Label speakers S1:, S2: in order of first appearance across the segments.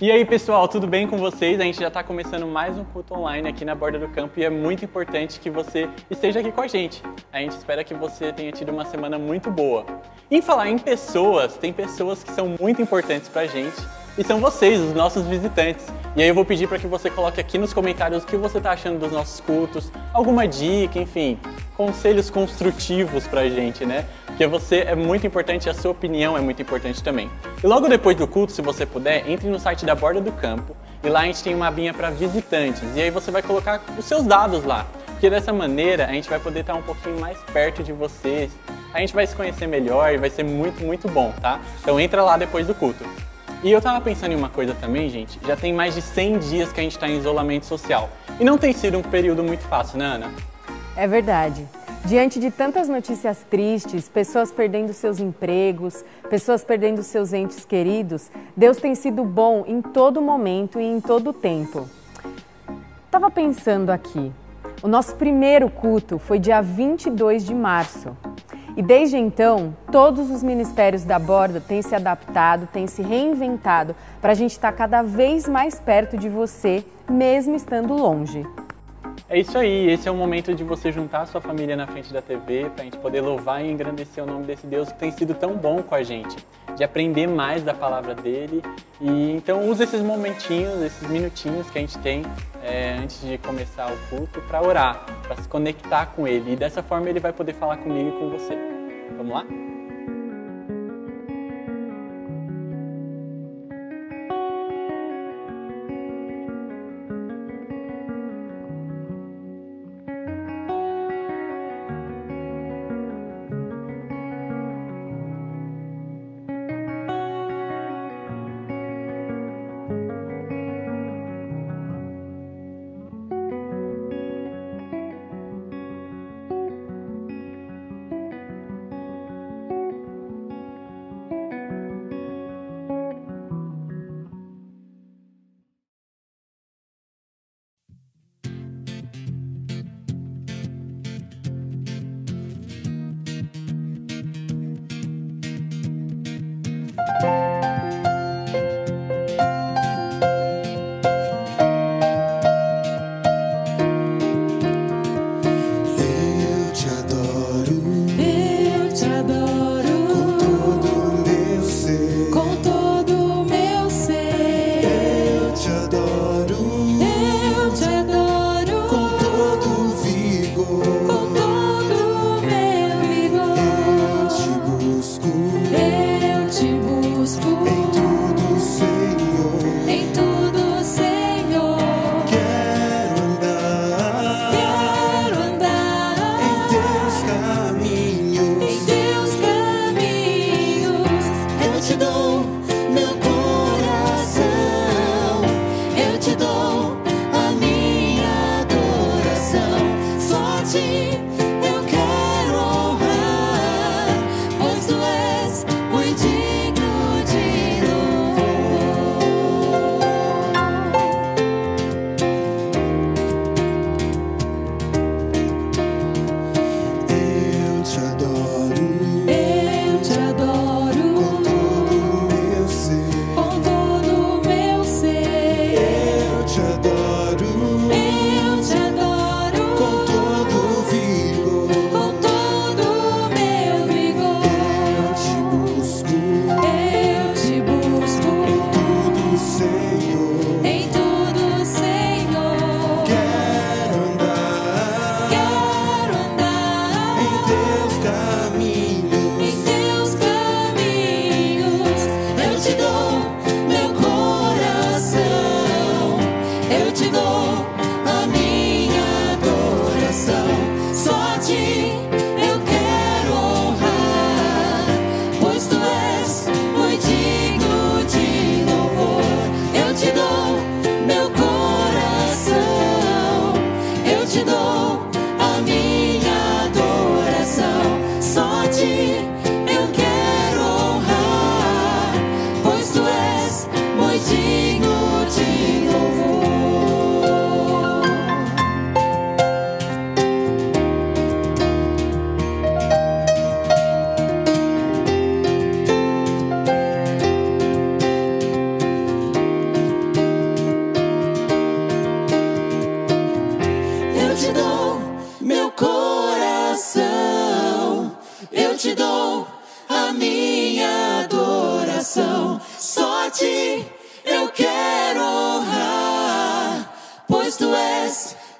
S1: E aí, pessoal, tudo bem com vocês? A gente já está começando mais um culto online aqui na Borda do Campo e é muito importante que você esteja aqui com a gente. A gente espera que você tenha tido uma semana muito boa. Em falar em pessoas, tem pessoas que são muito importantes para a gente e são vocês, os nossos visitantes. E aí eu vou pedir para que você coloque aqui nos comentários o que você está achando dos nossos cultos, alguma dica, enfim, conselhos construtivos para a gente, né? Porque você é muito importante a sua opinião é muito importante também. E logo depois do culto, se você puder, entre no site da Borda do Campo e lá a gente tem uma abinha para visitantes. E aí você vai colocar os seus dados lá. Porque dessa maneira a gente vai poder estar um pouquinho mais perto de vocês. A gente vai se conhecer melhor e vai ser muito, muito bom, tá? Então entra lá depois do culto. E eu tava pensando em uma coisa também, gente. Já tem mais de 100 dias que a gente está em isolamento social. E não tem sido um período muito fácil, né, Ana?
S2: É verdade. Diante de tantas notícias tristes, pessoas perdendo seus empregos, pessoas perdendo seus entes queridos, Deus tem sido bom em todo momento e em todo tempo. Tava pensando aqui. O nosso primeiro culto foi dia 22 de março. E desde então, todos os ministérios da Borda têm se adaptado, têm se reinventado para a gente estar tá cada vez mais perto de você, mesmo estando longe.
S1: É isso aí, esse é o momento de você juntar a sua família na frente da TV para a gente poder louvar e engrandecer o nome desse Deus que tem sido tão bom com a gente, de aprender mais da palavra dele. E então use esses momentinhos, esses minutinhos que a gente tem é, antes de começar o culto para orar, para se conectar com ele. E dessa forma ele vai poder falar comigo e com você. Vamos lá?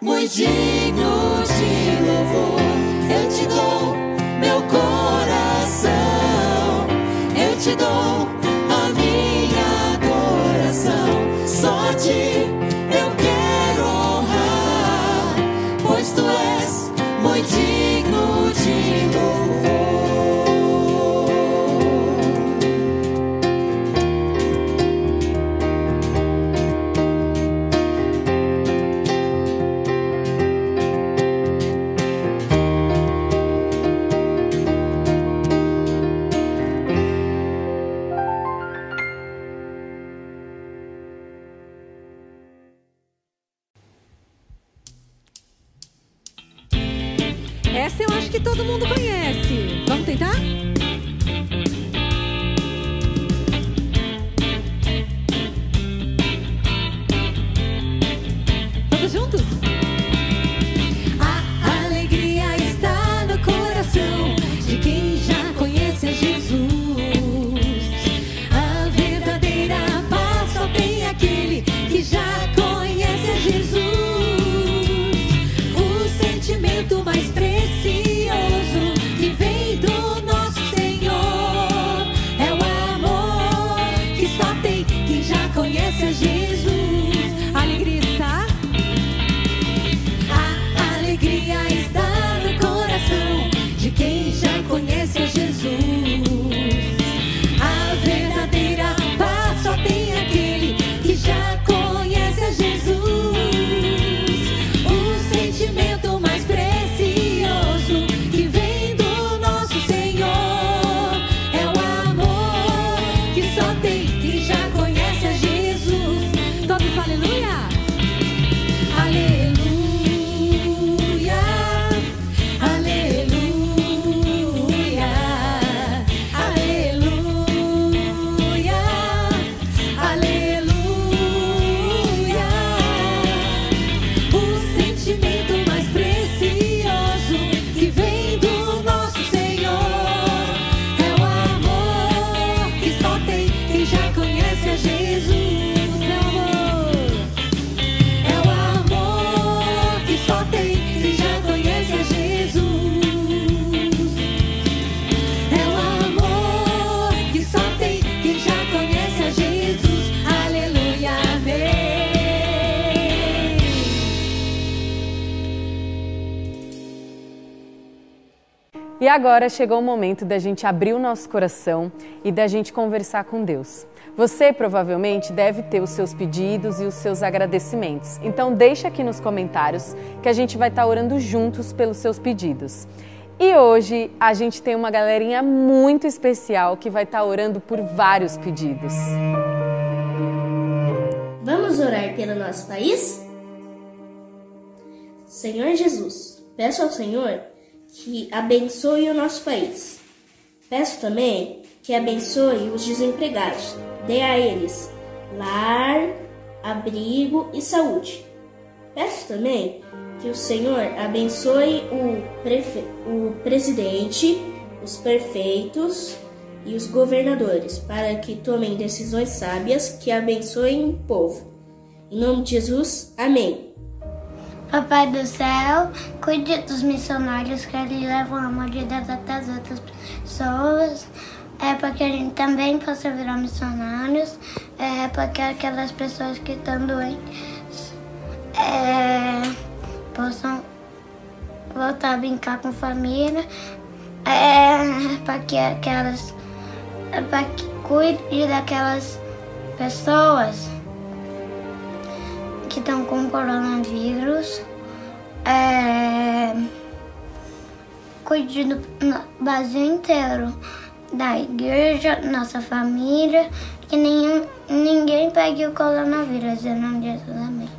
S3: Muito digno de louvor. Eu te dou meu coração,
S2: E agora chegou o momento da gente abrir o nosso coração e da gente conversar com Deus. Você provavelmente deve ter os seus pedidos e os seus agradecimentos. Então deixa aqui nos comentários que a gente vai estar orando juntos pelos seus pedidos. E hoje a gente tem uma galerinha muito especial que vai estar orando por vários pedidos.
S4: Vamos orar pelo nosso país? Senhor Jesus, peço ao Senhor que abençoe o nosso país. Peço também que abençoe os desempregados, dê a eles lar, abrigo e saúde. Peço também que o Senhor abençoe o, prefe... o presidente, os prefeitos e os governadores, para que tomem decisões sábias que abençoem o povo. Em nome de Jesus, amém.
S5: Papai do céu, cuide dos missionários que eles levam a amor de Deus até as outras pessoas. É para que a gente também possa virar missionários. É para que aquelas pessoas que estão doentes é, possam voltar a brincar com família. É para que aquelas. É para que cuide daquelas pessoas que estão com coronavírus. É, cuide do Brasil inteiro, da igreja, nossa família, que nenhum, ninguém pegue o coronavírus. Em nome de Jesus, amém.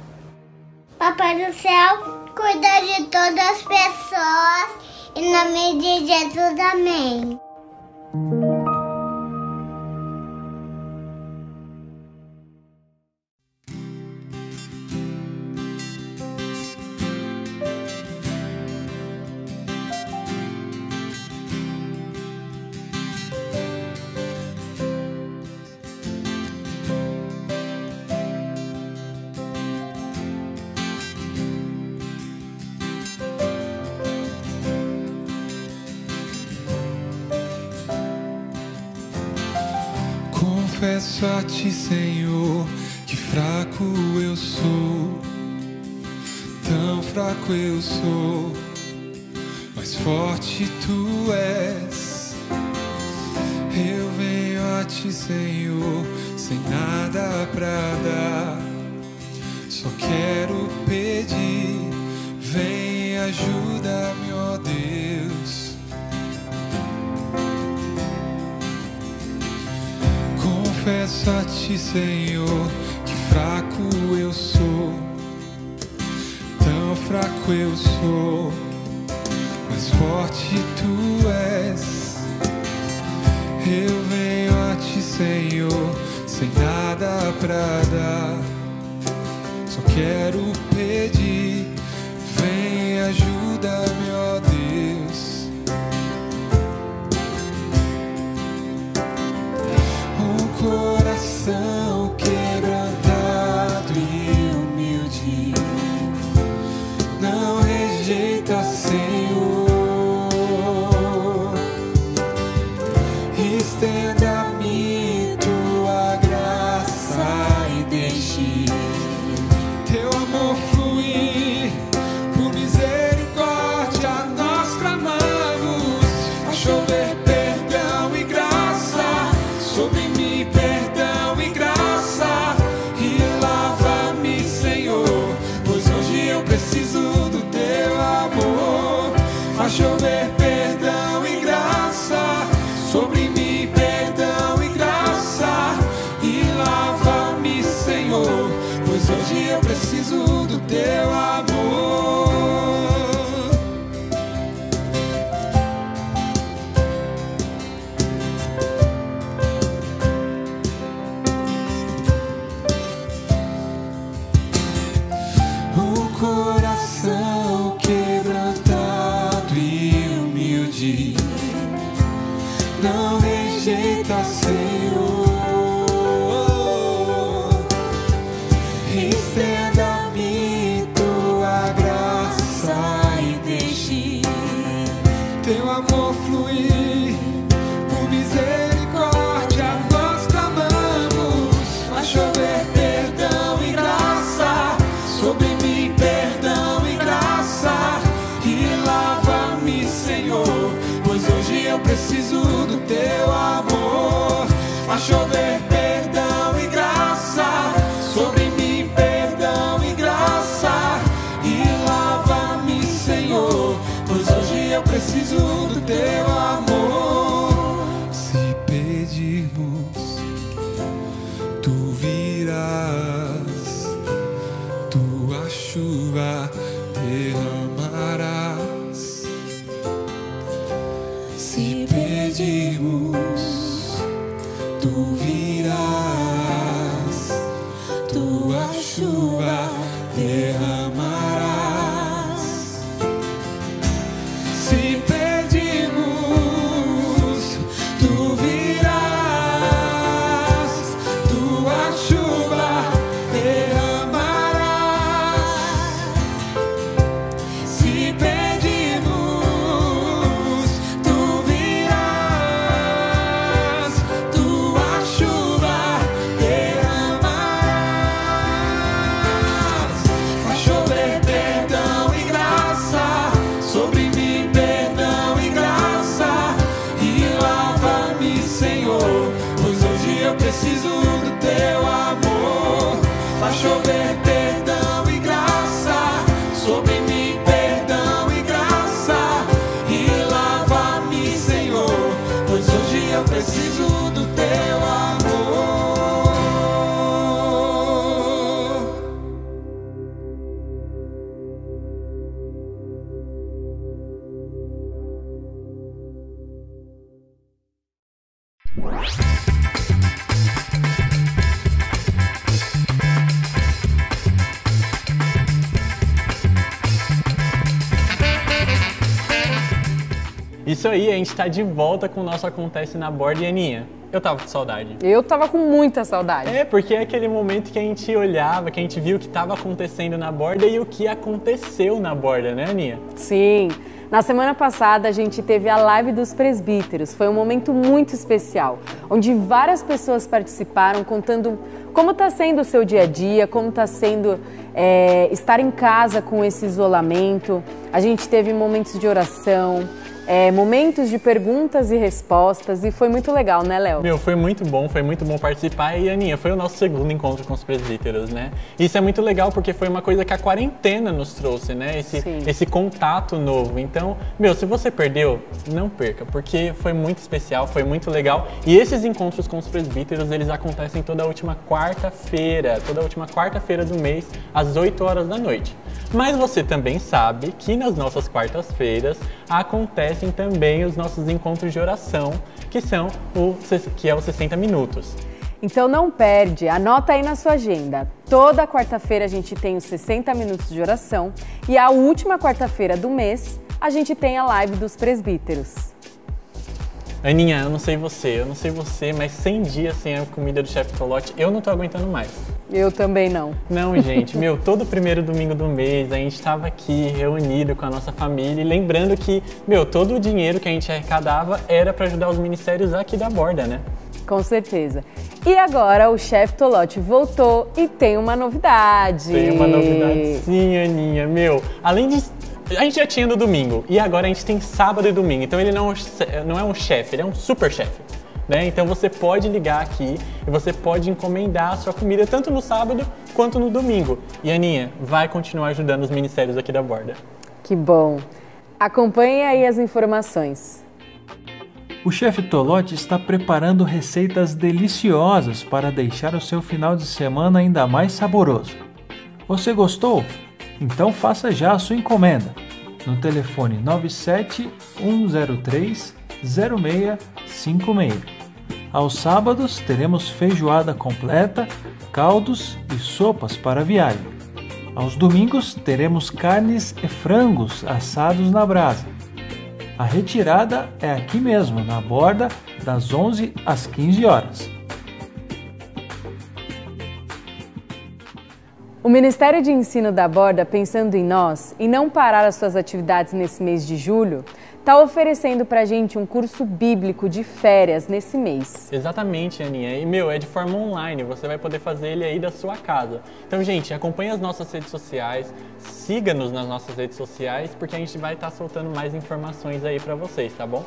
S6: Papai do céu, cuida de todas as pessoas. Em nome de Jesus, amém.
S7: confesso a ti, Senhor, que fraco eu sou. Tão fraco eu sou, mas forte tu és. Eu venho a ti, Senhor, sem nada pra dar Senhor, que fraco eu sou, tão fraco eu sou, mas forte tu és. Eu venho a ti, Senhor, sem nada pra não rejeita, Senhor.
S1: Isso aí, a gente tá de volta com o nosso Acontece na Borda. E Aninha, eu tava com saudade.
S2: Eu tava com muita saudade.
S1: É, porque é aquele momento que a gente olhava, que a gente viu o que estava acontecendo na borda e o que aconteceu na borda, né, Aninha?
S2: Sim. Na semana passada a gente teve a live dos presbíteros. Foi um momento muito especial, onde várias pessoas participaram contando como está sendo o seu dia a dia, como está sendo é, estar em casa com esse isolamento. A gente teve momentos de oração, é, momentos de perguntas e respostas e foi muito legal, né, Léo?
S1: Meu, foi muito bom, foi muito bom participar e Aninha, foi o nosso segundo encontro com os presbíteros, né? Isso é muito legal porque foi uma coisa que a quarentena nos trouxe, né? Esse,
S2: Sim.
S1: esse contato novo. Então, meu, se você perdeu, não perca, porque foi muito especial, foi muito legal. E esses encontros com os presbíteros, eles acontecem toda a última quarta-feira, toda a última quarta-feira do mês, às 8 horas da noite. Mas você também sabe que nas nossas quartas-feiras também os nossos encontros de oração, que são o que é os 60 minutos.
S2: Então não perde, anota aí na sua agenda. Toda quarta-feira a gente tem os 60 minutos de oração e a última quarta-feira do mês a gente tem a live dos presbíteros.
S1: Aninha, eu não sei você, eu não sei você, mas 100 dias sem a comida do chefe Tolote, eu não tô aguentando mais.
S2: Eu também não.
S1: Não, gente, meu, todo primeiro domingo do mês a gente estava aqui reunido com a nossa família e lembrando que, meu, todo o dinheiro que a gente arrecadava era para ajudar os ministérios aqui da borda, né?
S2: Com certeza. E agora o chefe Tolote voltou e tem uma novidade.
S1: Tem uma novidade sim, Aninha. Meu, além de. A gente já tinha no domingo e agora a gente tem sábado e domingo. Então ele não, não é um chefe, ele é um super chefe. Né? Então você pode ligar aqui e você pode encomendar a sua comida tanto no sábado quanto no domingo. E Aninha, vai continuar ajudando os ministérios aqui da borda.
S2: Que bom. Acompanhe aí as informações.
S8: O chefe Tolote está preparando receitas deliciosas para deixar o seu final de semana ainda mais saboroso. Você gostou? Então faça já a sua encomenda no telefone 97 103 0656. Aos sábados teremos feijoada completa, caldos e sopas para viagem. Aos domingos teremos carnes e frangos assados na brasa. A retirada é aqui mesmo, na borda, das 11 às 15 horas.
S2: O Ministério de Ensino da Borda, pensando em nós e não parar as suas atividades nesse mês de julho, está oferecendo para gente um curso bíblico de férias nesse mês.
S1: Exatamente, Aninha. E, meu, é de forma online, você vai poder fazer ele aí da sua casa. Então, gente, acompanhe as nossas redes sociais, siga-nos nas nossas redes sociais, porque a gente vai estar tá soltando mais informações aí para vocês, tá bom?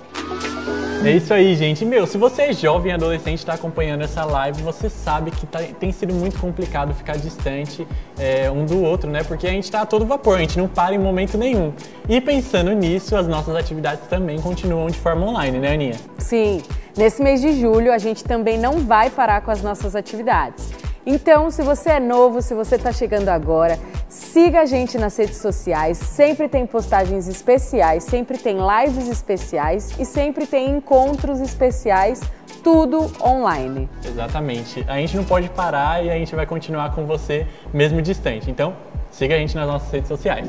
S1: É isso aí, gente. Meu, se você é jovem adolescente está acompanhando essa live, você sabe que tá, tem sido muito complicado ficar distante é, um do outro, né? Porque a gente está a todo vapor, a gente não para em momento nenhum. E pensando nisso, as nossas atividades também continuam de forma online, né, Aninha?
S2: Sim. Nesse mês de julho, a gente também não vai parar com as nossas atividades. Então, se você é novo, se você está chegando agora, siga a gente nas redes sociais. Sempre tem postagens especiais, sempre tem lives especiais e sempre tem encontros especiais, tudo online.
S1: Exatamente. A gente não pode parar e a gente vai continuar com você mesmo distante. Então, siga a gente nas nossas redes sociais.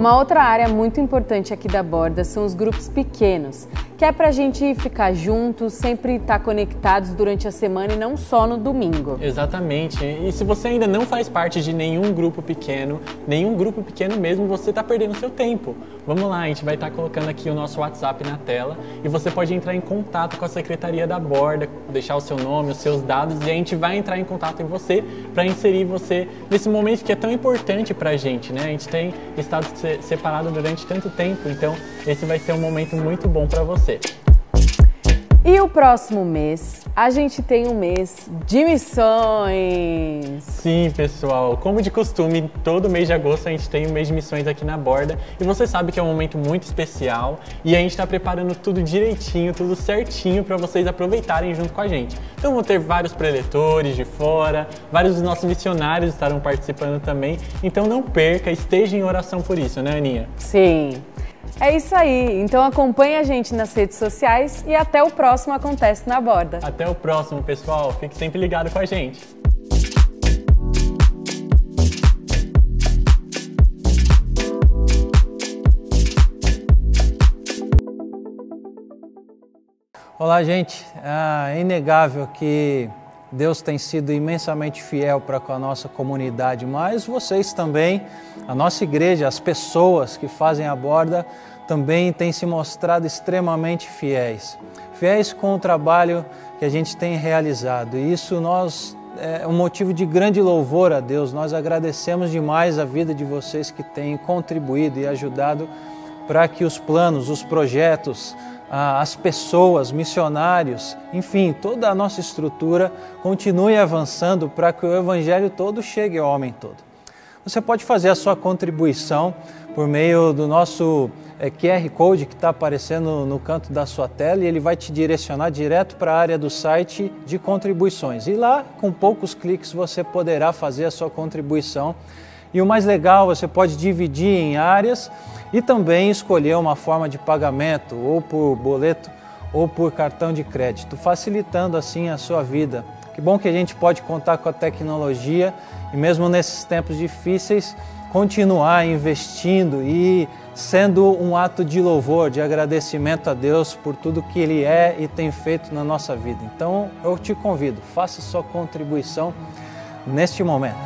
S2: Uma outra área muito importante aqui da Borda são os grupos pequenos, que é pra gente ficar juntos, sempre estar conectados durante a semana e não só no domingo.
S1: Exatamente. E se você ainda não faz parte de nenhum grupo pequeno, nenhum grupo pequeno mesmo, você está perdendo seu tempo. Vamos lá, a gente vai estar colocando aqui o nosso WhatsApp na tela e você pode entrar em contato com a Secretaria da Borda, deixar o seu nome, os seus dados e a gente vai entrar em contato com você para inserir você nesse momento que é tão importante pra gente, né? A gente tem estado separado durante tanto tempo, então esse vai ser um momento muito bom para você.
S2: E o próximo mês, a gente tem um mês de missões.
S1: Sim, pessoal. Como de costume, todo mês de agosto a gente tem um mês de missões aqui na borda. E você sabe que é um momento muito especial e a gente está preparando tudo direitinho, tudo certinho para vocês aproveitarem junto com a gente. Então vão ter vários preletores de fora, vários dos nossos missionários estarão participando também. Então não perca, esteja em oração por isso, né, Aninha?
S2: Sim. É isso aí. Então acompanhe a gente nas redes sociais e até o próximo Acontece na Borda.
S1: Até o próximo, pessoal. Fique sempre ligado com a gente.
S3: Olá, gente. Ah, é inegável que Deus tem sido imensamente fiel para com a nossa comunidade, mas vocês também, a nossa igreja, as pessoas que fazem a borda, também têm se mostrado extremamente fiéis. Fiéis com o trabalho que a gente tem realizado. E isso nós é um motivo de grande louvor a Deus. Nós agradecemos demais a vida de vocês que têm contribuído e ajudado para que os planos, os projetos, as pessoas, missionários, enfim, toda a nossa estrutura continue avançando para que o Evangelho todo chegue ao homem todo. Você pode fazer a sua contribuição por meio do nosso é, QR Code que está aparecendo no canto da sua tela e ele vai te direcionar direto para a área do site de contribuições. E lá, com poucos cliques, você poderá fazer a sua contribuição. E o mais legal, você pode dividir em áreas e também escolher uma forma de pagamento, ou por boleto ou por cartão de crédito, facilitando assim a sua vida. Que bom que a gente pode contar com a tecnologia e mesmo nesses tempos difíceis continuar investindo e sendo um ato de louvor, de agradecimento a Deus por tudo que Ele é e tem feito na nossa vida. Então eu te convido, faça sua contribuição neste momento.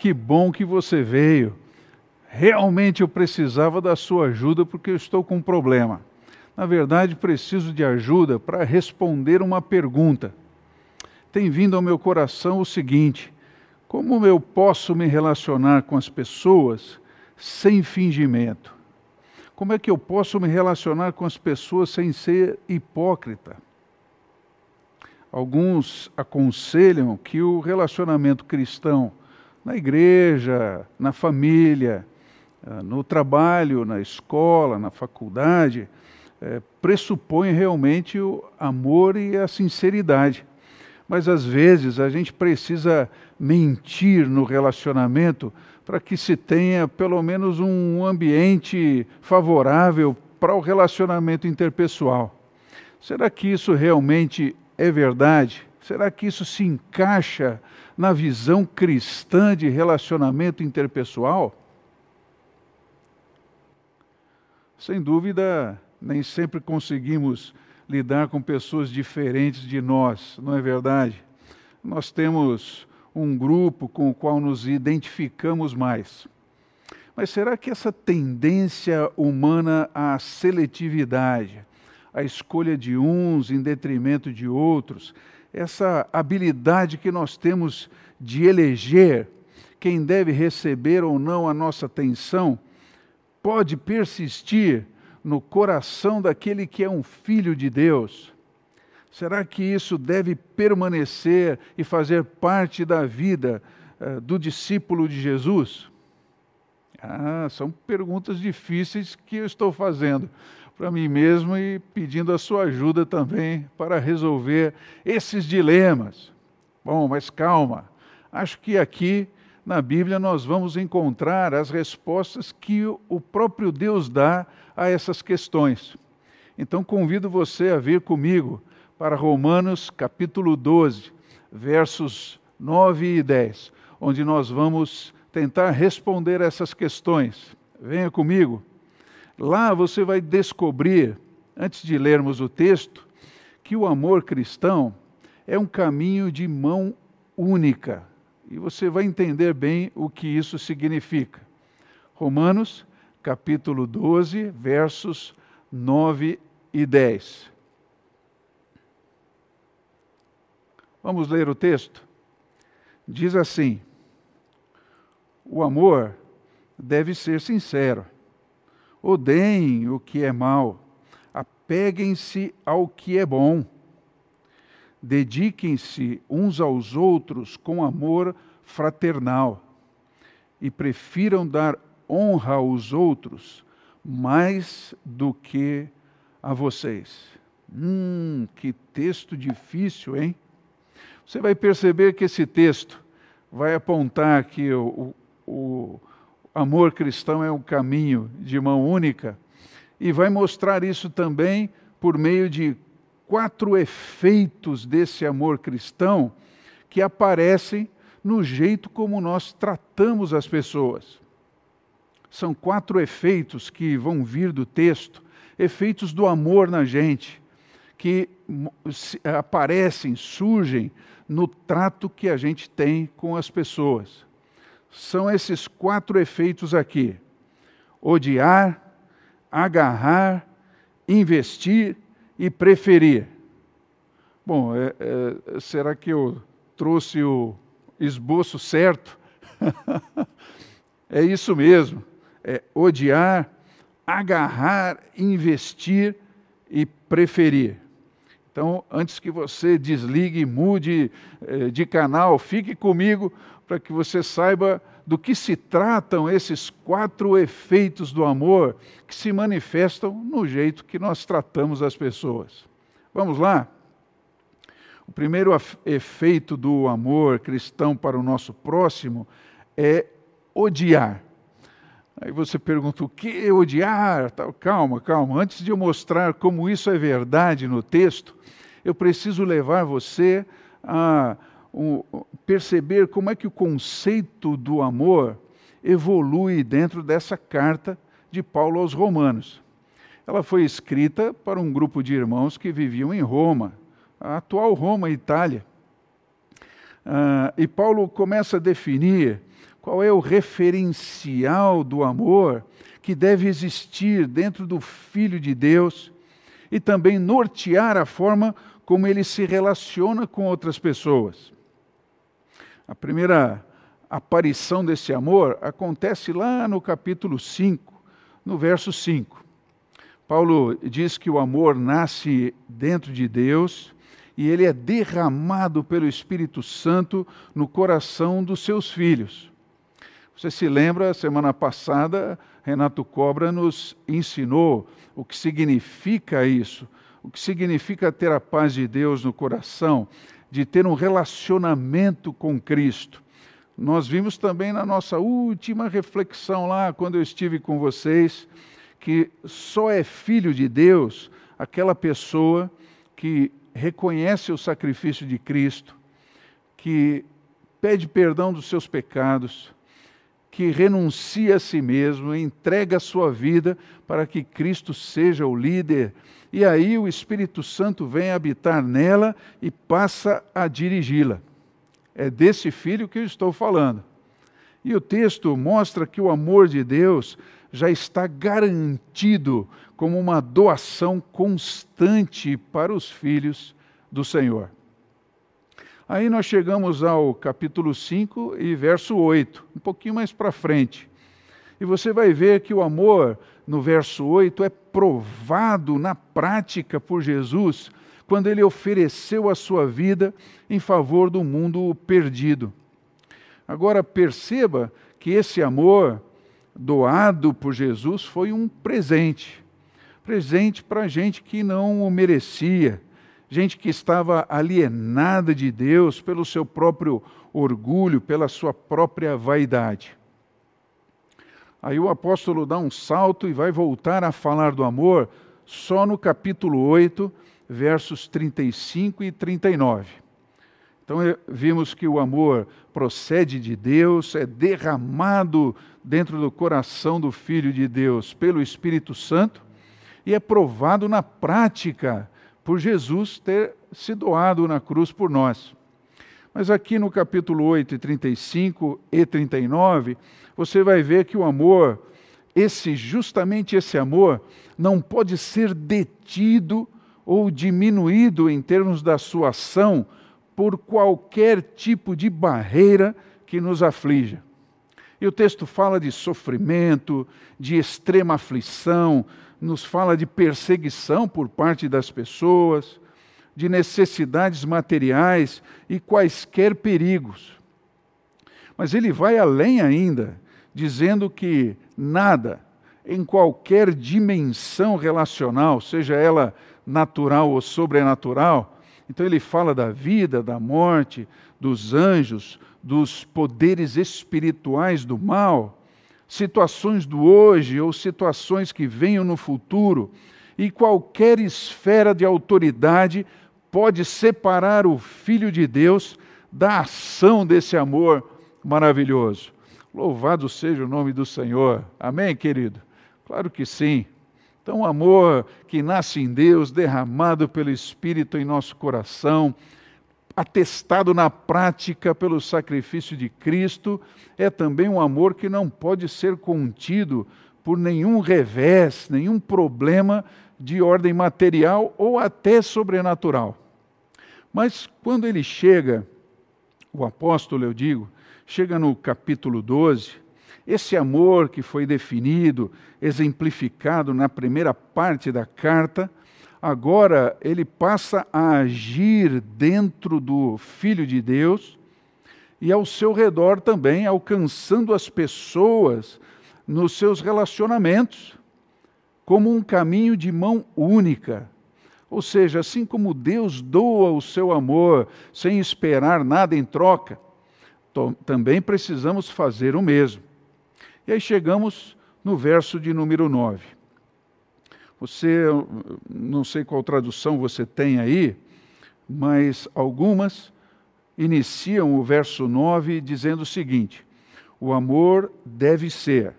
S9: Que
S10: bom que você veio. Realmente eu precisava da sua ajuda porque eu estou com um problema. Na verdade, preciso de ajuda para responder uma pergunta. Tem vindo ao meu coração o seguinte: como eu posso me relacionar com as pessoas sem fingimento? Como é que eu posso me relacionar com as pessoas sem ser hipócrita? Alguns aconselham que o relacionamento cristão na igreja, na família, ah, no trabalho, na escola, na faculdade, é, pressupõe realmente o amor e a sinceridade. Mas às vezes a gente precisa mentir no relacionamento para que se tenha pelo menos um ambiente favorável para o relacionamento interpessoal. Será que isso realmente é verdade? Será que isso se encaixa na visão cristã de relacionamento interpessoal? Sem dúvida, nem sempre conseguimos lidar com pessoas diferentes de nós, não é verdade? Nós temos um grupo com o qual nos identificamos mais. Mas será que essa tendência humana à seletividade, a escolha de uns em detrimento de outros, essa habilidade que nós temos de eleger quem deve receber ou não a nossa atenção, pode persistir no coração daquele que é um filho de Deus? Será que isso deve permanecer e fazer parte da vida uh, do discípulo de Jesus? Ah, são perguntas difíceis que eu estou fazendo para mim mesmo e pedindo a sua ajuda também para resolver esses dilemas. Bom, mas calma. Acho que aqui na Bíblia nós vamos encontrar as respostas que o próprio Deus dá a essas questões. Então convido você a vir comigo para Romanos capítulo 12, versos 9 e 10, onde nós vamos tentar responder essas questões. Venha comigo. Lá você vai descobrir, antes de lermos o texto, que o amor cristão é um caminho de mão única. E você vai entender bem o que isso significa. Romanos, capítulo 12, versos 9 e 10. Vamos ler o texto? Diz assim: O amor deve ser sincero Odeiem o que é mal, apeguem-se ao que é bom. Dediquem-se uns aos outros com amor fraternal e prefiram dar honra aos outros mais do que a vocês. Hum, que texto difícil, hein? Você vai perceber que esse texto vai apontar que o, o, amor cristão é um caminho de mão única, e vai mostrar isso também por meio de quatro efeitos desse amor cristão que aparecem no jeito como nós tratamos as pessoas. São quatro efeitos que vão vir do texto, efeitos do amor na gente, que aparecem, surgem no trato que a gente tem com as pessoas são esses quatro efeitos aqui: odiar, agarrar, investir e preferir. Bom, é, é, será que eu trouxe o esboço certo? é isso mesmo. É odiar, agarrar, investir e preferir. Então, antes que você desligue, mude eh, de canal, fique comigo para que você saiba do que se tratam esses quatro efeitos do amor que se manifestam no jeito que nós tratamos as pessoas. Vamos lá? O primeiro efeito do amor cristão para o nosso próximo é odiar. Aí você pergunta, o que é odiar? Calma, calma. Antes de eu mostrar como isso é verdade no texto, eu preciso levar você a perceber como é que o conceito do amor evolui dentro dessa carta de Paulo aos Romanos. Ela foi escrita para um grupo de irmãos que viviam em Roma, a atual Roma, Itália. Ah, e Paulo começa a definir qual é o referencial do amor que deve existir dentro do Filho de Deus e também nortear a forma como ele se relaciona com outras pessoas. A primeira aparição desse amor acontece lá no capítulo 5, no verso 5. Paulo diz que o amor nasce dentro de Deus e ele é derramado pelo Espírito Santo no coração dos seus filhos. Você se lembra, semana passada, Renato Cobra nos ensinou o que significa isso, o que significa ter a paz de Deus no coração, de ter um relacionamento com Cristo. Nós vimos também na nossa última reflexão lá, quando eu estive com vocês, que só é filho de Deus aquela pessoa que reconhece o sacrifício de Cristo, que pede perdão dos seus pecados, que renuncia a si mesmo, entrega a sua vida para que Cristo seja o líder. E aí o Espírito Santo vem habitar nela e passa a dirigi-la. É desse filho que eu estou falando. E o texto mostra que o amor de Deus já está garantido como uma doação constante para os filhos do Senhor. Aí nós chegamos ao capítulo 5 e verso 8, um pouquinho mais para frente. E você vai ver que o amor, no verso 8, é provado na prática por Jesus quando ele ofereceu a sua vida em favor do mundo perdido. Agora perceba que esse amor doado por Jesus foi um presente presente para gente que não o merecia gente que estava alienada de Deus pelo seu próprio orgulho, pela sua própria vaidade. Aí o apóstolo dá um salto e vai voltar a falar do amor só no capítulo 8, versos 35 e 39. Então eh, vimos que o amor procede de Deus, é derramado dentro do coração do Filho de Deus pelo Espírito Santo e é provado na prática por Jesus ter se doado na cruz por nós. Mas aqui no capítulo 8, 35 e 39, você vai ver que o amor, esse justamente esse amor, não pode ser detido ou diminuído em termos da sua ação por qualquer tipo de barreira que nos aflija. E o texto fala de sofrimento, de extrema aflição, nos fala de perseguição por parte das pessoas, de necessidades materiais e quaisquer perigos. Mas ele vai além ainda, dizendo que nada, em qualquer dimensão relacional, seja ela natural ou sobrenatural, então ele fala da vida, da morte, dos anjos, dos poderes espirituais do mal, situações do hoje ou situações que venham no futuro, e qualquer esfera de autoridade pode separar o Filho de Deus da ação desse amor maravilhoso. Louvado seja o nome do Senhor. Amém, querido? Claro que sim. Então, o amor que nasce em Deus, derramado pelo Espírito em nosso coração, atestado na prática pelo sacrifício de Cristo, é também um amor que não pode ser contido por nenhum revés, nenhum problema de ordem material ou até sobrenatural. Mas quando ele chega, o apóstolo, eu digo, chega no capítulo 12, esse amor que foi definido, exemplificado na primeira parte da carta, agora ele passa a agir dentro do Filho de Deus e ao seu redor também, alcançando as pessoas nos seus relacionamentos, como um caminho de mão única. Ou seja, assim como Deus doa o seu amor sem esperar nada em troca, também precisamos fazer o mesmo. E aí chegamos no verso de número 9. Você, não sei qual tradução você tem aí, mas algumas iniciam o verso 9 dizendo o seguinte: o amor deve ser,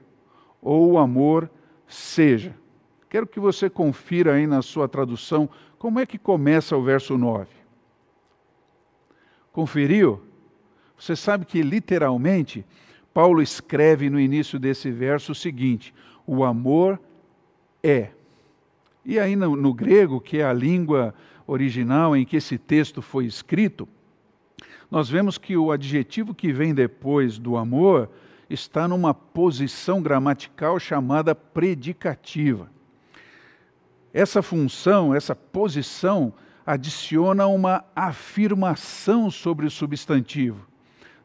S10: ou o amor seja. Quero que você confira aí na sua tradução como é que começa o verso 9. Conferiu? Você sabe que literalmente Paulo escreve no início desse verso o seguinte: o amor é. E aí no, no grego, que é a língua original em que esse texto foi escrito, nós vemos que o adjetivo que vem depois do amor está numa posição gramatical chamada predicativa. Essa função, essa posição, adiciona uma afirmação sobre o substantivo.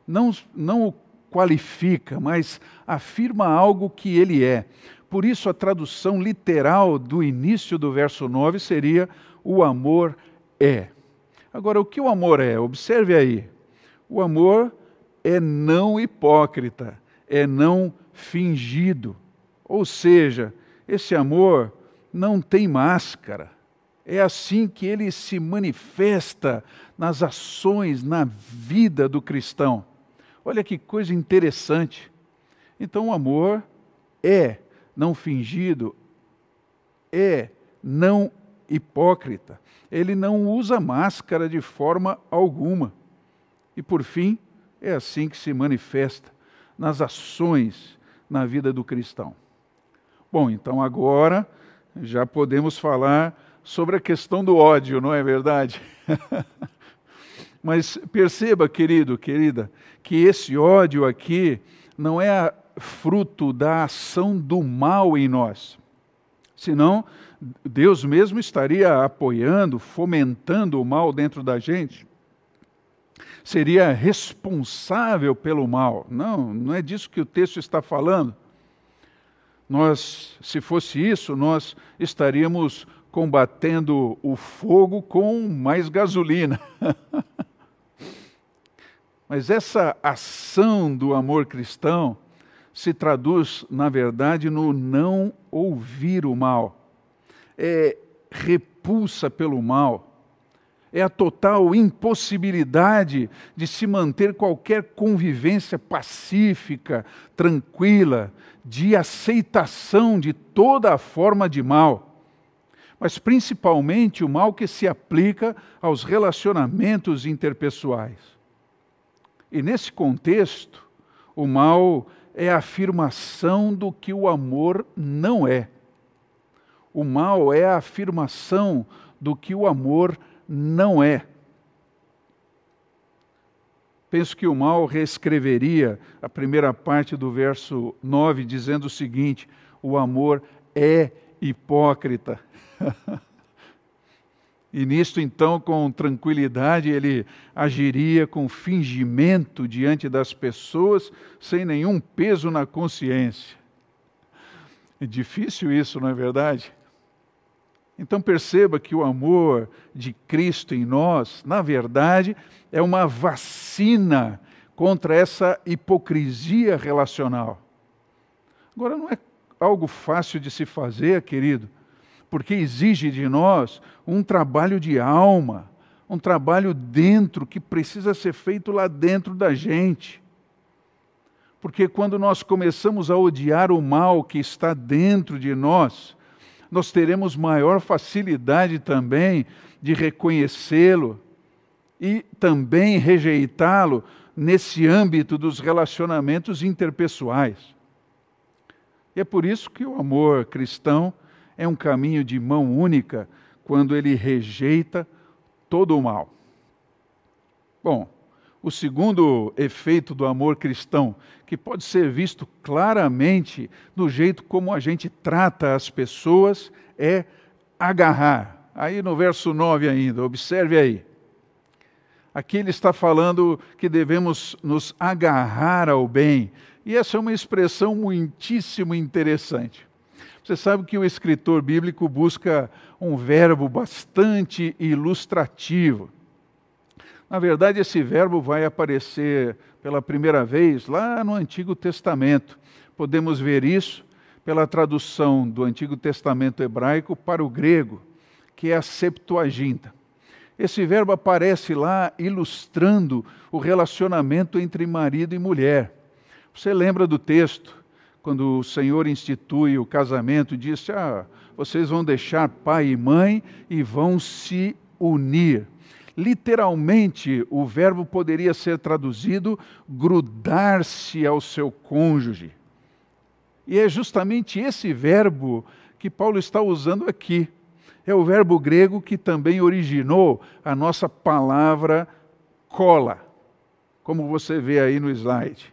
S10: Não, não o qualifica, mas afirma algo que ele é. Por isso, a tradução literal do início do verso 9 seria: o amor é. Agora, o que o amor é? Observe aí. O amor é não hipócrita, é não fingido. Ou seja, esse amor não tem máscara. É assim que ele se manifesta nas ações, na vida do cristão. Olha que coisa interessante. Então, o amor é não fingido, é não hipócrita. Ele não usa máscara de forma alguma. E por fim, é assim que se manifesta nas ações na vida do cristão. Bom, então agora já podemos falar sobre a questão do ódio, não é verdade? Mas perceba, querido, querida, que esse ódio aqui não é fruto da ação do mal em nós. Senão, Deus mesmo estaria apoiando, fomentando o mal dentro da gente. Seria responsável pelo mal. Não, não é disso que o texto está falando. Nós, se fosse isso, nós estaríamos combatendo o fogo com mais gasolina. Mas essa ação do amor cristão se traduz, na verdade, no não ouvir o mal. É repulsa pelo mal. É a total impossibilidade de se manter qualquer convivência pacífica, tranquila, de aceitação de toda a forma de mal. Mas principalmente o mal que se aplica aos relacionamentos interpessoais. E nesse contexto, o mal é a afirmação do que o amor não é. O mal é a afirmação do que o amor não é. Penso que o mal reescreveria a primeira parte do verso 9, dizendo o seguinte: o amor é hipócrita. E nisto, então, com tranquilidade, ele agiria com fingimento diante das pessoas, sem nenhum peso na consciência. É difícil isso, não é verdade? Então perceba que o amor de Cristo em nós, na verdade, é uma vacina contra essa hipocrisia relacional. Agora, não é algo fácil de se fazer, querido, porque exige de nós um trabalho de alma, um trabalho dentro que precisa ser feito lá dentro da gente. Porque quando nós começamos a odiar o mal que está dentro de nós, nós teremos maior facilidade também de reconhecê-lo e também rejeitá-lo nesse âmbito dos relacionamentos interpessoais. E é por isso que o amor cristão é um caminho de mão única quando ele rejeita todo o mal. Bom, o segundo efeito do amor cristão, que pode ser visto claramente no jeito como a gente trata as pessoas, é agarrar. Aí no verso 9 ainda, observe aí. Aqui ele está falando que devemos nos agarrar ao bem. E essa é uma expressão muitíssimo interessante. Você sabe que o escritor bíblico busca um verbo bastante ilustrativo. Na verdade, esse verbo vai aparecer pela primeira vez lá no Antigo Testamento. Podemos ver isso pela tradução do Antigo Testamento hebraico para o grego, que é a Septuaginta. Esse verbo aparece lá ilustrando o relacionamento entre marido e mulher. Você lembra do texto? Quando o Senhor institui o casamento, disse: Ah, vocês vão deixar pai e mãe e vão se unir. Literalmente, o verbo poderia ser traduzido grudar-se ao seu cônjuge. E é justamente esse verbo que Paulo está usando aqui. é o verbo grego que também originou a nossa palavra cola, como você vê aí no slide.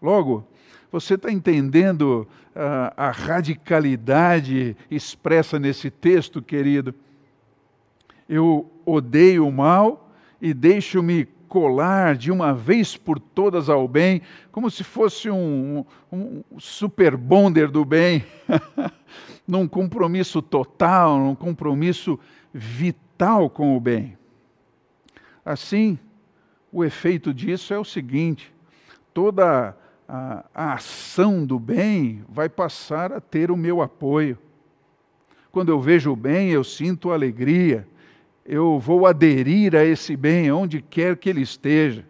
S10: Logo, você está entendendo uh, a radicalidade expressa nesse texto, querido? Eu odeio o mal e deixo-me colar de uma vez por todas ao bem, como se fosse um, um super bonder do bem, num compromisso total, num compromisso vital com o bem. Assim, o efeito disso é o seguinte: toda a, a ação do bem vai passar a ter o meu apoio. Quando eu vejo o bem, eu sinto alegria, eu vou aderir a esse bem onde quer que ele esteja.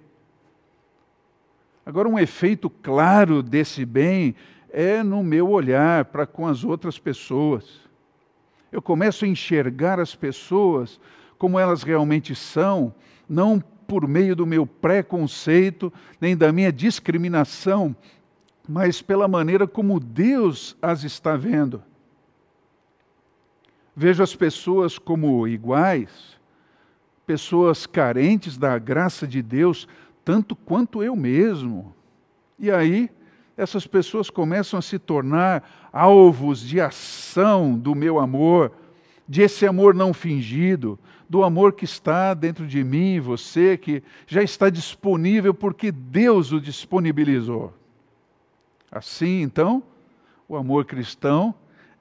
S10: Agora, um efeito claro desse bem é no meu olhar para com as outras pessoas. Eu começo a enxergar as pessoas como elas realmente são, não por meio do meu preconceito, nem da minha discriminação, mas pela maneira como Deus as está vendo. Vejo as pessoas como iguais, pessoas carentes da graça de Deus, tanto quanto eu mesmo. E aí, essas pessoas começam a se tornar alvos de ação do meu amor, de esse amor não fingido, do amor que está dentro de mim e você, que já está disponível porque Deus o disponibilizou. Assim, então, o amor cristão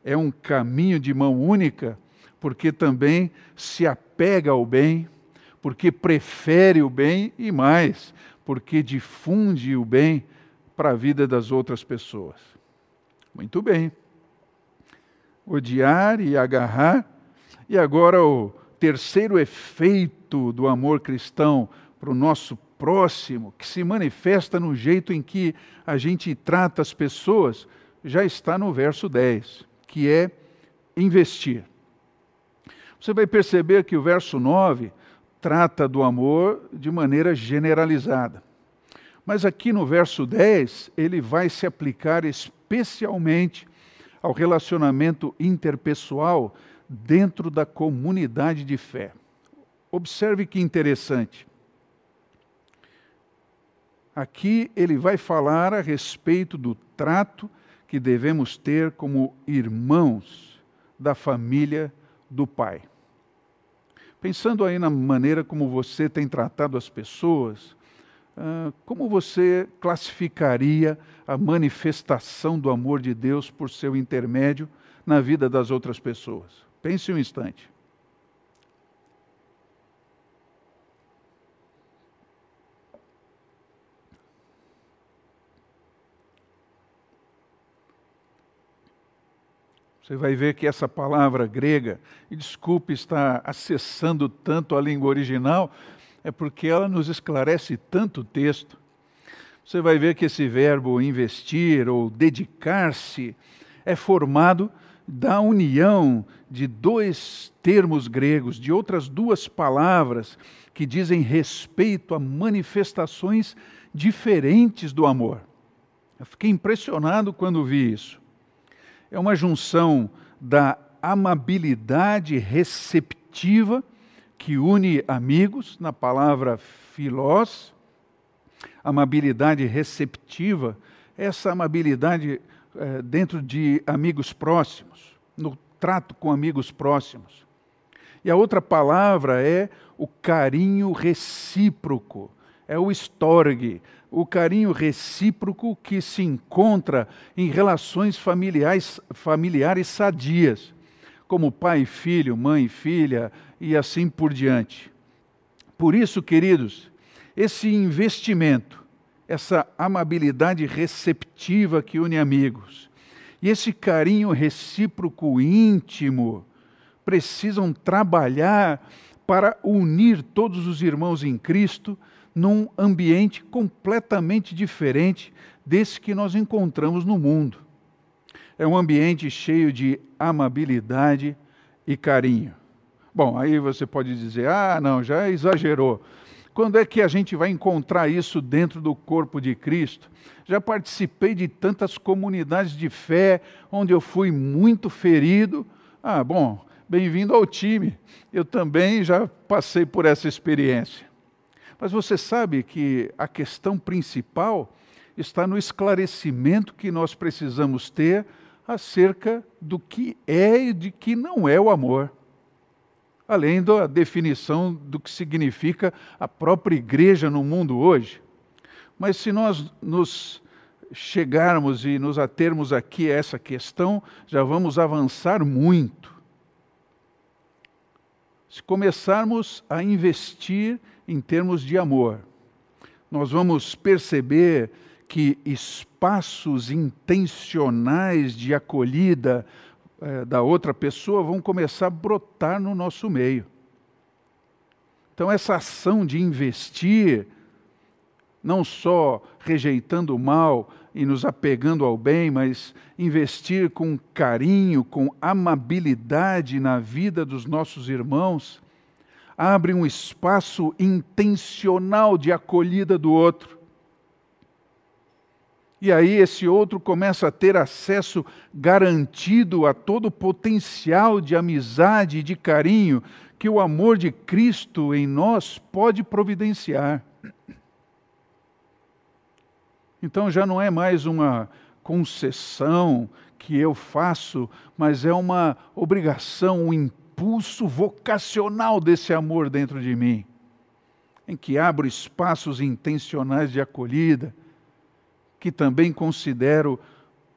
S10: é um caminho de mão única, porque também se apega ao bem, porque prefere o bem e mais, porque difunde o bem para a vida das outras pessoas. Muito bem. Odiar e agarrar, e agora o terceiro efeito do amor cristão para o nosso próximo, que se manifesta no jeito em que a gente trata as pessoas, já está no verso 10, que é investir. Você vai perceber que o verso 9 trata do amor de maneira generalizada. Mas aqui no verso 10, ele vai se aplicar especialmente ao relacionamento interpessoal dentro da comunidade de fé. Observe que interessante. Aqui ele vai falar a respeito do trato que devemos ter como irmãos da família do Pai. Pensando aí na maneira como você tem tratado as pessoas, ah, como você classificaria a manifestação do amor de Deus por seu intermédio na vida das outras pessoas? Pense um instante. Você vai ver que essa palavra grega, e desculpe estar acessando tanto a língua original, é porque ela nos esclarece tanto o texto. Você vai ver que esse verbo investir ou dedicar-se é formado da união de dois termos gregos, de outras duas palavras que dizem respeito a manifestações diferentes do amor. Eu fiquei impressionado quando vi isso. É uma junção da amabilidade receptiva que une amigos, na palavra filós, amabilidade receptiva, essa amabilidade eh, dentro de amigos próximos, no trato com amigos próximos. E a outra palavra é o carinho recíproco, é o storge, o carinho recíproco que se encontra em relações familiares, familiares sadias, como pai e filho, mãe e filha e assim por diante. Por isso, queridos, esse investimento essa amabilidade receptiva que une amigos e esse carinho recíproco íntimo precisam trabalhar para unir todos os irmãos em Cristo num ambiente completamente diferente desse que nós encontramos no mundo. É um ambiente cheio de amabilidade e carinho. Bom, aí você pode dizer: ah, não, já exagerou. Quando é que a gente vai encontrar isso dentro do corpo de Cristo? Já participei de tantas comunidades de fé onde eu fui muito ferido. Ah, bom, bem-vindo ao time. Eu também já passei por essa experiência. Mas você sabe que a questão principal está no esclarecimento que nós precisamos ter acerca do que é e de que não é o amor. Além da definição do que significa a própria igreja no mundo hoje. Mas se nós nos chegarmos e nos atermos aqui a essa questão, já vamos avançar muito. Se começarmos a investir em termos de amor, nós vamos perceber que espaços intencionais de acolhida eh, da outra pessoa vão começar a brotar no nosso meio. Então, essa ação de investir, não só rejeitando o mal e nos apegando ao bem, mas investir com carinho, com amabilidade na vida dos nossos irmãos, abre um espaço intencional de acolhida do outro. E aí esse outro começa a ter acesso garantido a todo o potencial de amizade e de carinho que o amor de Cristo em nós pode providenciar. Então já não é mais uma concessão que eu faço, mas é uma obrigação, um impulso vocacional desse amor dentro de mim, em que abro espaços intencionais de acolhida que também considero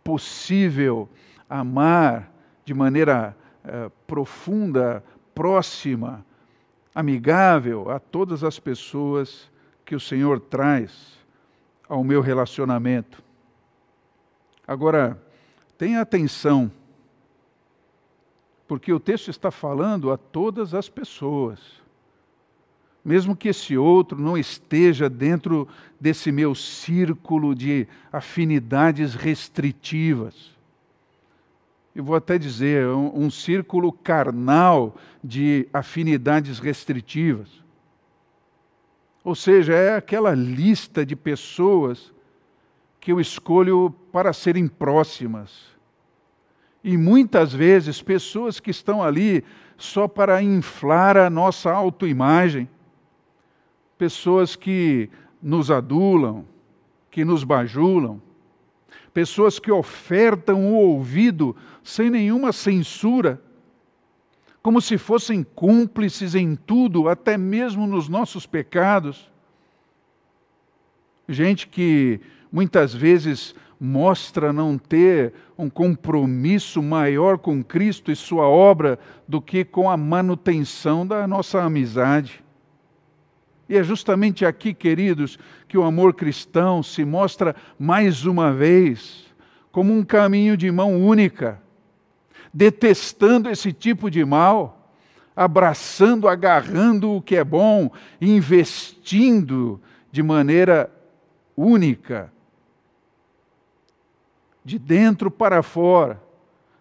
S10: possível amar de maneira eh, profunda, próxima, amigável a todas as pessoas que o Senhor traz ao meu relacionamento. Agora, tenha atenção, porque o texto está falando a todas as pessoas mesmo que esse outro não esteja dentro desse meu círculo de afinidades restritivas. Eu vou até dizer, um, um círculo carnal de afinidades restritivas. Ou seja, é aquela lista de pessoas que eu escolho para serem próximas. E muitas vezes pessoas que estão ali só para inflar a nossa autoimagem pessoas que nos adulam, que nos bajulam, pessoas que ofertam o ouvido sem nenhuma censura, como se fossem cúmplices em tudo, até mesmo nos nossos pecados. Gente que muitas vezes mostra não ter um compromisso maior com Cristo e Sua obra do que com a manutenção da nossa amizade. E é justamente aqui, queridos, que o amor cristão se mostra mais uma vez como um caminho de mão única, detestando esse tipo de mal, abraçando, agarrando o que é bom, investindo de maneira única, de dentro para fora,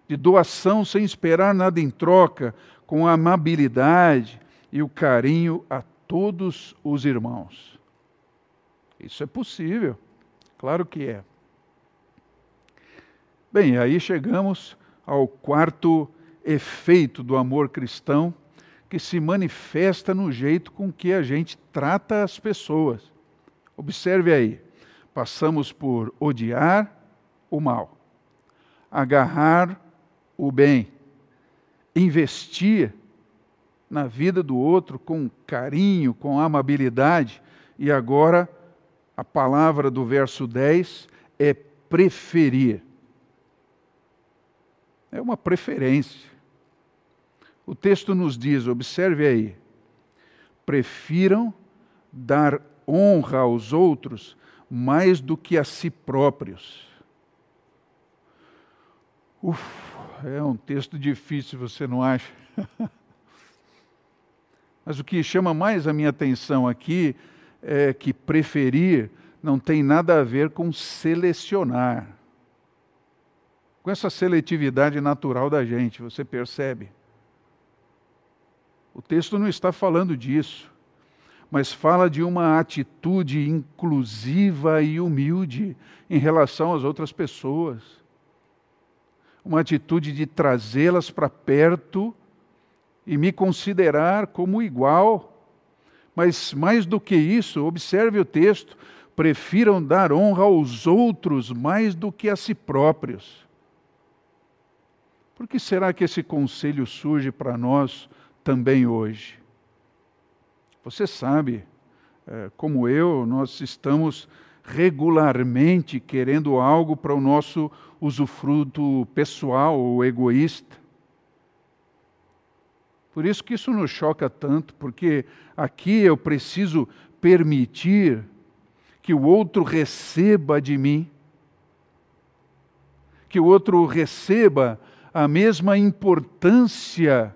S10: de doação sem esperar nada em troca, com a amabilidade e o carinho a todos os irmãos. Isso é possível, claro que é. Bem, aí chegamos ao quarto efeito do amor cristão, que se manifesta no jeito com que a gente trata as pessoas. Observe aí, passamos por odiar o mal, agarrar o bem, investir na vida do outro com carinho, com amabilidade. E agora, a palavra do verso 10 é preferir. É uma preferência. O texto nos diz, observe aí, prefiram dar honra aos outros mais do que a si próprios. Uf, é um texto difícil, você não acha? Mas o que chama mais a minha atenção aqui é que preferir não tem nada a ver com selecionar. Com essa seletividade natural da gente, você percebe? O texto não está falando disso, mas fala de uma atitude inclusiva e humilde em relação às outras pessoas. Uma atitude de trazê-las para perto e me considerar como igual. Mas mais do que isso, observe o texto: prefiram dar honra aos outros mais do que a si próprios. Por que será que esse conselho surge para nós também hoje? Você sabe, é, como eu, nós estamos regularmente querendo algo para o nosso usufruto pessoal ou egoísta. Por isso que isso nos choca tanto, porque aqui eu preciso permitir que o outro receba de mim, que o outro receba a mesma importância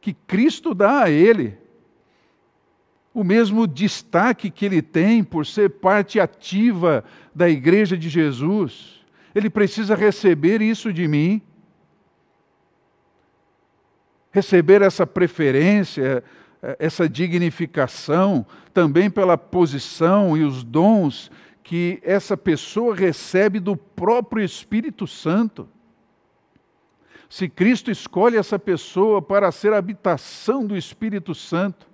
S10: que Cristo dá a ele, o mesmo destaque que ele tem por ser parte ativa da Igreja de Jesus. Ele precisa receber isso de mim, receber essa preferência, essa dignificação, também pela posição e os dons que essa pessoa recebe do próprio Espírito Santo. Se Cristo escolhe essa pessoa para ser habitação do Espírito Santo,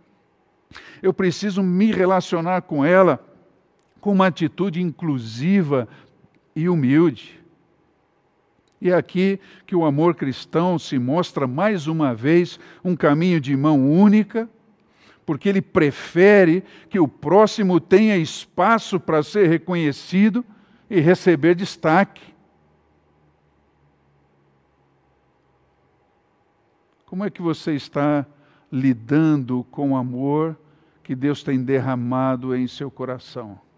S10: eu preciso me relacionar com ela com uma atitude inclusiva e humilde. E é aqui que o amor cristão se mostra mais uma vez um caminho de mão única, porque ele prefere que o próximo tenha espaço para ser reconhecido e receber destaque. Como é que você está lidando com o amor que Deus tem derramado em seu coração?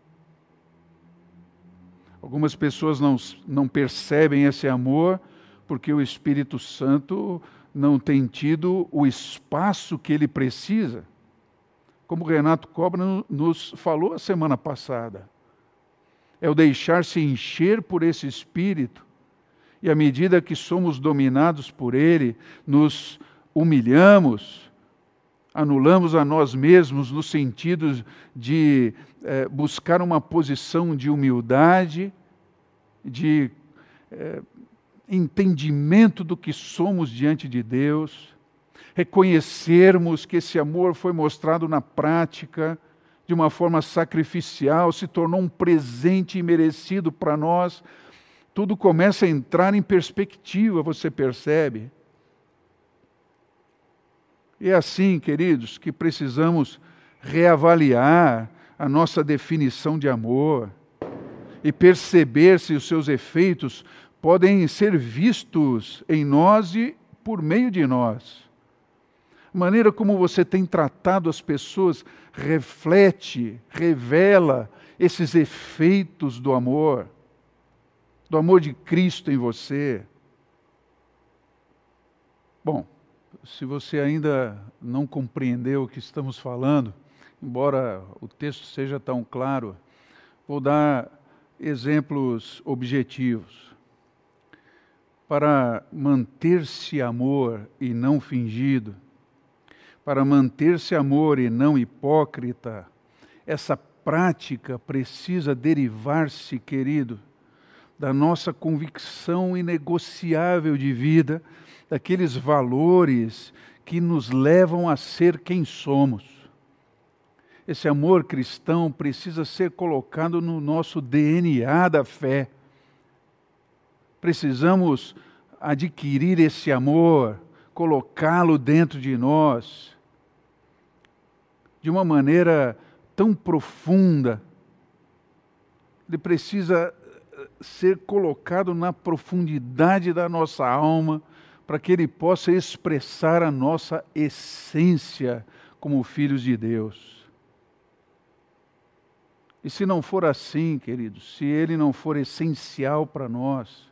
S10: Algumas pessoas não, não percebem esse amor porque o Espírito Santo não tem tido o espaço que ele precisa. Como o Renato Cobra nos falou a semana passada. É o deixar-se encher por esse Espírito e à medida que somos dominados por Ele, nos humilhamos, anulamos a nós mesmos no sentido de é, buscar uma posição de humildade, de é, entendimento do que somos diante de Deus, reconhecermos que esse amor foi mostrado na prática, de uma forma sacrificial, se tornou um presente imerecido para nós tudo começa a entrar em perspectiva, você percebe? É assim, queridos, que precisamos reavaliar a nossa definição de amor e perceber se os seus efeitos podem ser vistos em nós e por meio de nós. A maneira como você tem tratado as pessoas reflete, revela esses efeitos do amor do amor de Cristo em você. Bom, se você ainda não compreendeu o que estamos falando, embora o texto seja tão claro, vou dar exemplos objetivos. Para manter-se amor e não fingido, para manter-se amor e não hipócrita, essa prática precisa derivar-se, querido, da nossa convicção inegociável de vida, daqueles valores que nos levam a ser quem somos. Esse amor cristão precisa ser colocado no nosso DNA da fé. Precisamos adquirir esse amor, colocá-lo dentro de nós, de uma maneira tão profunda. Ele precisa ser colocado na profundidade da nossa alma, para que ele possa expressar a nossa essência como filhos de Deus. E se não for assim, queridos, se ele não for essencial para nós,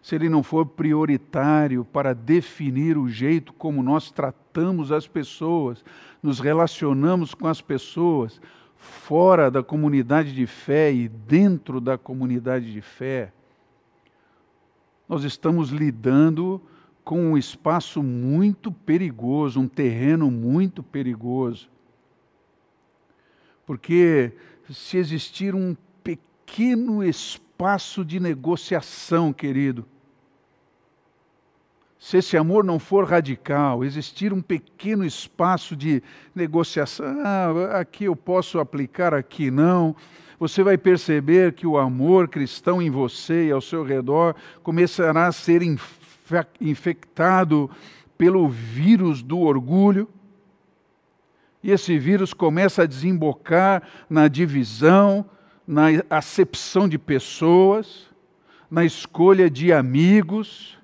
S10: se ele não for prioritário para definir o jeito como nós tratamos as pessoas, nos relacionamos com as pessoas, fora da comunidade de fé e dentro da comunidade de fé, nós estamos lidando com um espaço muito perigoso, um terreno muito perigoso. Porque se existir um pequeno espaço de negociação, querido, se esse amor não for radical, existir um pequeno espaço de negociação, ah, aqui eu posso aplicar, aqui não, você vai perceber que o amor cristão em você e ao seu redor começará a ser infectado pelo vírus do orgulho. E esse vírus começa a desembocar na divisão, na acepção de pessoas, na escolha de amigos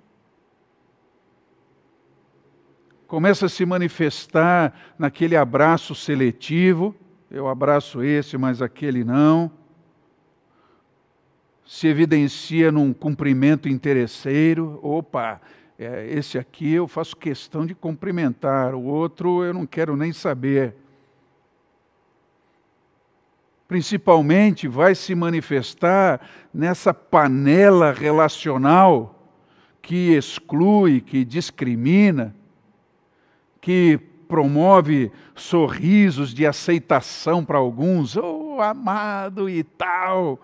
S10: começa a se manifestar naquele abraço seletivo. Eu abraço esse, mas aquele não. Se evidencia num cumprimento interesseiro. Opa, é, esse aqui eu faço questão de cumprimentar, o outro eu não quero nem saber. Principalmente vai se manifestar nessa panela relacional que exclui, que discrimina, que promove sorrisos de aceitação para alguns, oh amado e tal,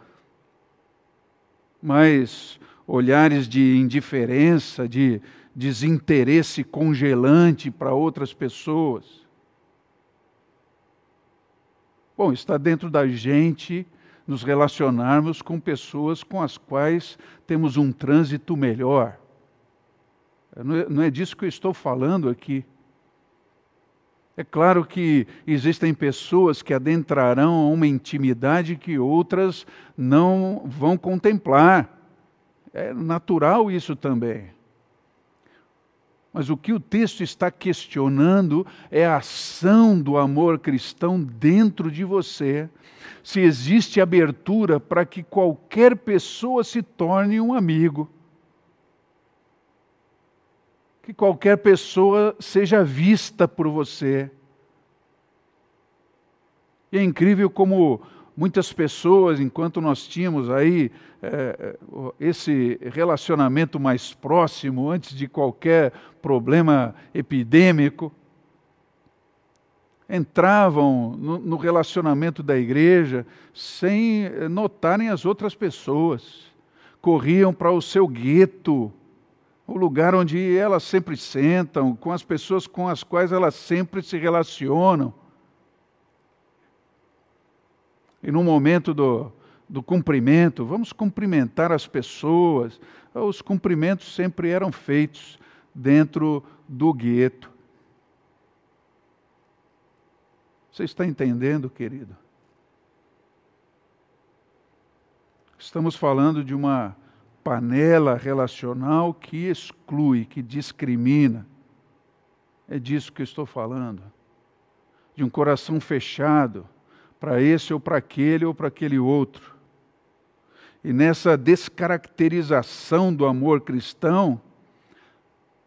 S10: mas olhares de indiferença, de desinteresse congelante para outras pessoas. Bom, está dentro da gente nos relacionarmos com pessoas com as quais temos um trânsito melhor. Não é, é disso que eu estou falando aqui. É claro que existem pessoas que adentrarão a uma intimidade que outras não vão contemplar. É natural isso também. Mas o que o texto está questionando é a ação do amor cristão dentro de você. Se existe abertura para que qualquer pessoa se torne um amigo que qualquer pessoa seja vista por você. E é incrível como muitas pessoas, enquanto nós tínhamos aí é, esse relacionamento mais próximo, antes de qualquer problema epidêmico, entravam no, no relacionamento da igreja sem notarem as outras pessoas, corriam para o seu gueto, o lugar onde elas sempre sentam, com as pessoas com as quais elas sempre se relacionam. E no momento do, do cumprimento, vamos cumprimentar as pessoas. Os cumprimentos sempre eram feitos dentro do gueto. Você está entendendo, querido? Estamos falando de uma panela relacional que exclui, que discrimina. É disso que eu estou falando. De um coração fechado para esse ou para aquele ou para aquele outro. E nessa descaracterização do amor cristão,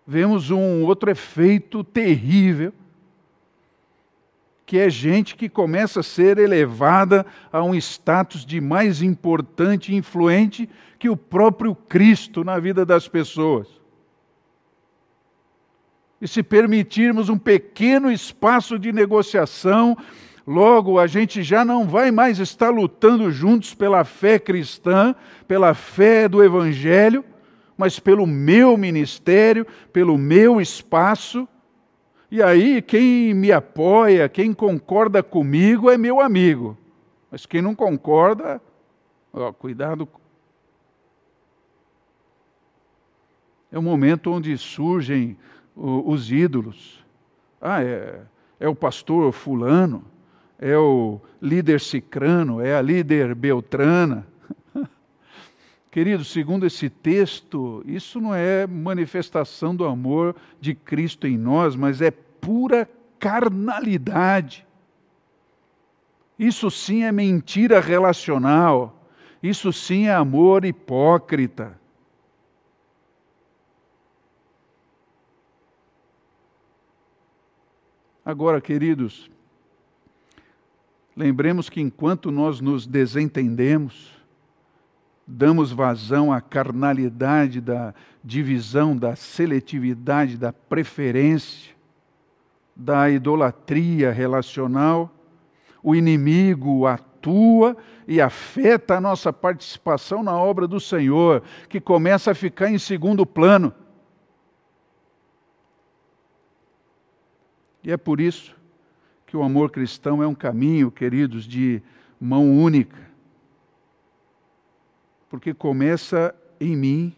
S10: vemos um outro efeito terrível que é gente que começa a ser elevada a um status de mais importante e influente que o próprio Cristo na vida das pessoas. E se permitirmos um pequeno espaço de negociação, logo a gente já não vai mais estar lutando juntos pela fé cristã, pela fé do Evangelho, mas pelo meu ministério, pelo meu espaço e aí, quem me apoia, quem concorda comigo é meu amigo. Mas quem não concorda, ó, cuidado. É o momento onde surgem os ídolos. Ah, é, é o pastor fulano, é o líder cicrano, é a líder beltrana. Querido, segundo esse texto, isso não é manifestação do amor de Cristo em nós, mas é pura carnalidade. Isso sim é mentira relacional. Isso sim é amor hipócrita. Agora, queridos, lembremos que enquanto nós nos desentendemos, damos vazão à carnalidade da divisão, da seletividade, da preferência, da idolatria relacional. O inimigo atua e afeta a nossa participação na obra do Senhor, que começa a ficar em segundo plano. E é por isso que o amor cristão é um caminho, queridos, de mão única porque começa em mim,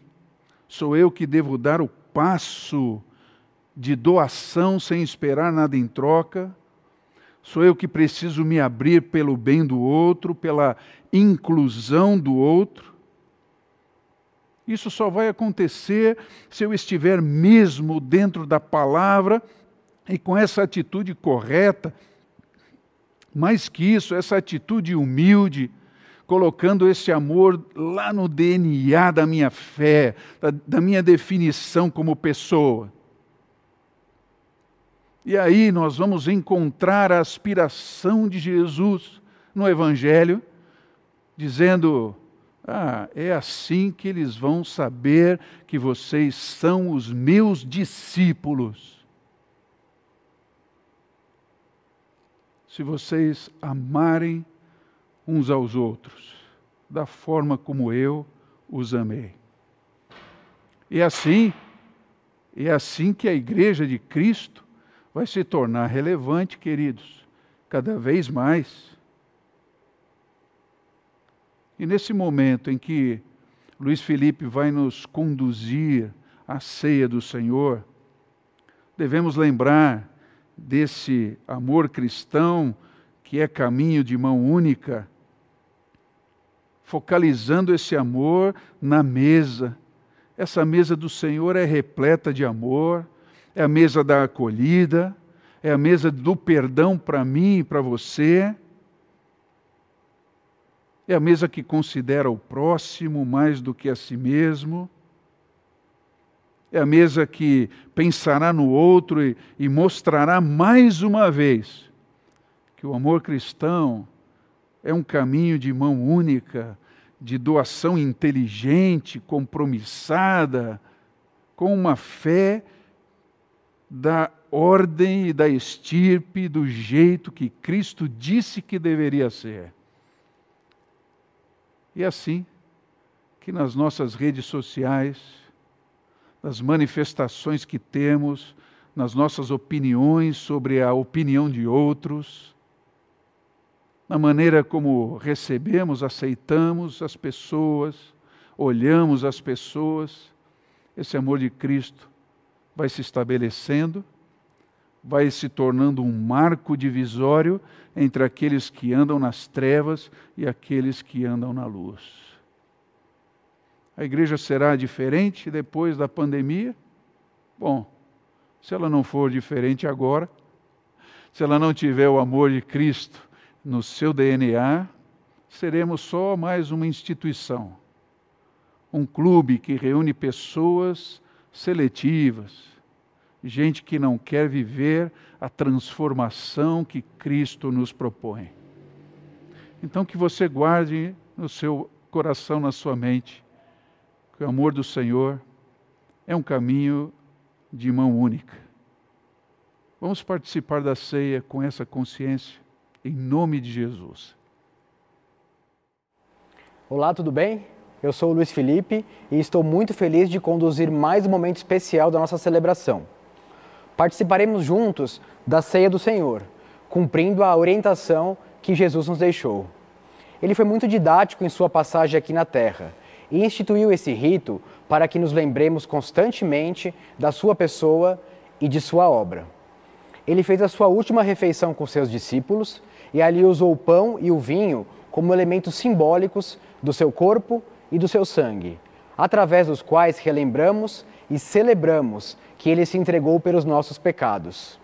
S10: sou eu que devo dar o passo de doação sem esperar nada em troca. Sou eu que preciso me abrir pelo bem do outro, pela inclusão do outro. Isso só vai acontecer se eu estiver mesmo dentro da palavra e com essa atitude correta. Mais que isso, essa atitude humilde, colocando esse amor lá no DNA da minha fé, da, da minha definição como pessoa. E aí nós vamos encontrar a aspiração de Jesus no Evangelho, dizendo: Ah, é assim que eles vão saber que vocês são os meus discípulos. Se vocês amarem uns aos outros, da forma como eu os amei. E assim, é assim que a igreja de Cristo vai se tornar relevante, queridos, cada vez mais. E nesse momento em que Luiz Felipe vai nos conduzir à ceia do Senhor, devemos lembrar desse amor cristão que é caminho de mão única, focalizando esse amor na mesa. Essa mesa do Senhor é repleta de amor, é a mesa da acolhida, é a mesa do perdão para mim e para você. É a mesa que considera o próximo mais do que a si mesmo. É a mesa que pensará no outro e, e mostrará mais uma vez que o amor cristão é um caminho de mão única, de doação inteligente, compromissada, com uma fé da ordem e da estirpe, do jeito que Cristo disse que deveria ser. E é assim que nas nossas redes sociais, nas manifestações que temos, nas nossas opiniões sobre a opinião de outros, na maneira como recebemos, aceitamos as pessoas, olhamos as pessoas, esse amor de Cristo vai se estabelecendo, vai se tornando um marco divisório entre aqueles que andam nas trevas e aqueles que andam na luz. A igreja será diferente depois da pandemia? Bom, se ela não for diferente agora, se ela não tiver o amor de Cristo no seu DNA, seremos só mais uma instituição, um clube que reúne pessoas seletivas, gente que não quer viver a transformação que Cristo nos propõe. Então, que você guarde no seu coração, na sua mente, que o amor do Senhor é um caminho de mão única. Vamos participar da ceia com essa consciência, em nome de Jesus.
S11: Olá, tudo bem? Eu sou o Luiz Felipe e estou muito feliz de conduzir mais um momento especial da nossa celebração. Participaremos juntos da ceia do Senhor, cumprindo a orientação que Jesus nos deixou. Ele foi muito didático em sua passagem aqui na terra e instituiu esse rito para que nos lembremos constantemente da sua pessoa e de sua obra. Ele fez a sua última refeição com seus discípulos e ali usou o pão e o vinho como elementos simbólicos do seu corpo e do seu sangue, através dos quais relembramos e celebramos que ele se entregou pelos nossos pecados.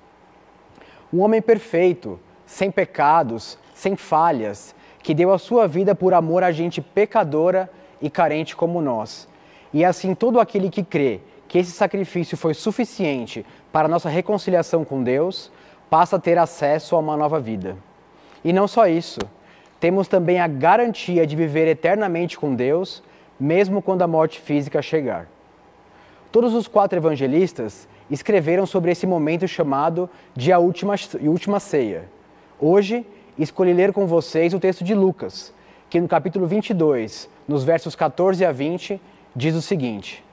S11: Um homem perfeito, sem pecados, sem falhas, que deu a sua vida por amor a gente pecadora e carente como nós. E assim todo aquele que crê que esse sacrifício foi suficiente para nossa reconciliação com Deus, passa a ter acesso a uma nova vida. E não só isso, temos também a garantia de viver eternamente com Deus, mesmo quando a morte física chegar. Todos os quatro evangelistas escreveram sobre esse momento chamado de a última, última ceia. Hoje, escolhi ler com vocês o texto de Lucas, que no capítulo 22, nos versos 14 a 20, diz o seguinte: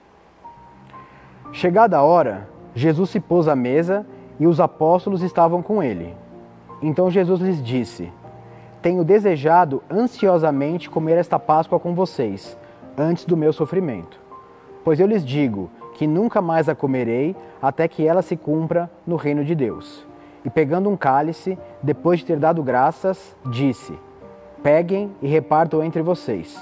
S11: Chegada a hora, Jesus se pôs à mesa e os apóstolos estavam com ele. Então Jesus lhes disse: Tenho desejado ansiosamente comer esta Páscoa com vocês, antes do meu sofrimento. Pois eu lhes digo que nunca mais a comerei até que ela se cumpra no reino de Deus. E pegando um cálice, depois de ter dado graças, disse: Peguem e repartam entre vocês.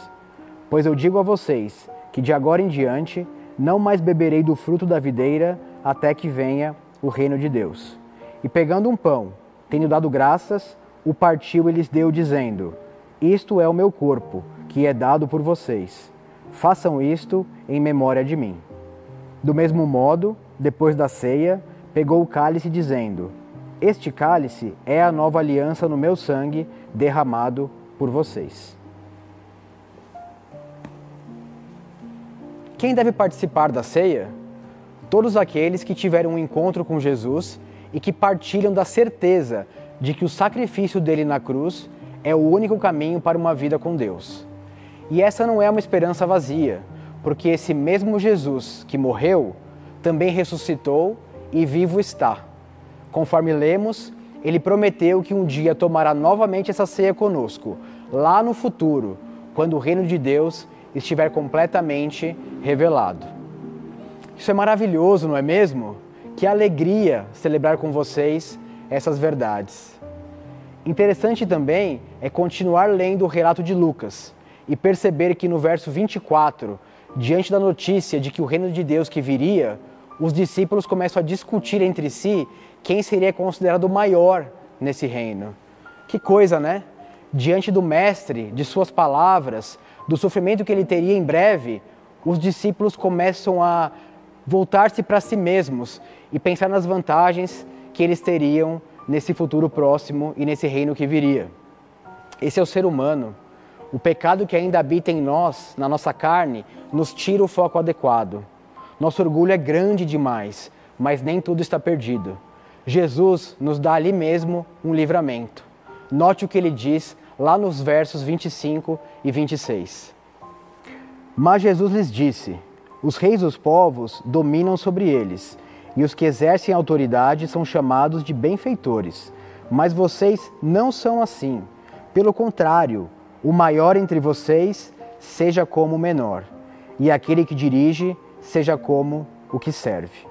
S11: Pois eu digo a vocês que de agora em diante não mais beberei do fruto da videira até que venha o reino de Deus. E pegando um pão, tendo dado graças, o partiu e lhes deu, dizendo: Isto é o meu corpo, que é dado por vocês. Façam isto em memória de mim. Do mesmo modo, depois da ceia, pegou o cálice, dizendo: Este cálice é a nova aliança no meu sangue, derramado por vocês. Quem deve participar da ceia? Todos aqueles que tiveram um encontro com Jesus e que partilham da certeza de que o sacrifício dele na cruz é o único caminho para uma vida com Deus. E essa não é uma esperança vazia, porque esse mesmo Jesus que morreu também ressuscitou e vivo está. Conforme lemos, ele prometeu que um dia tomará novamente essa ceia conosco, lá no futuro, quando o reino de Deus estiver completamente revelado. Isso é maravilhoso, não é mesmo? Que alegria celebrar com vocês essas verdades. Interessante também é continuar lendo o relato de Lucas e perceber que no verso 24, diante da notícia de que o reino de Deus que viria, os discípulos começam a discutir entre si quem seria considerado maior nesse reino. Que coisa, né? Diante do Mestre, de suas palavras, do sofrimento que ele teria em breve, os discípulos começam a voltar-se para si mesmos e pensar nas vantagens que eles teriam nesse futuro próximo e nesse reino que viria. Esse é o ser humano. O pecado que ainda habita em nós, na nossa carne, nos tira o foco adequado. Nosso orgulho é grande demais, mas nem tudo está perdido. Jesus nos dá ali mesmo um livramento. Note o que ele diz lá nos versos 25 e 26. Mas Jesus lhes disse: Os reis dos povos dominam sobre eles, e os que exercem autoridade são chamados de benfeitores. Mas vocês não são assim. Pelo contrário, o maior entre vocês seja como o menor, e aquele que dirige seja como o que serve.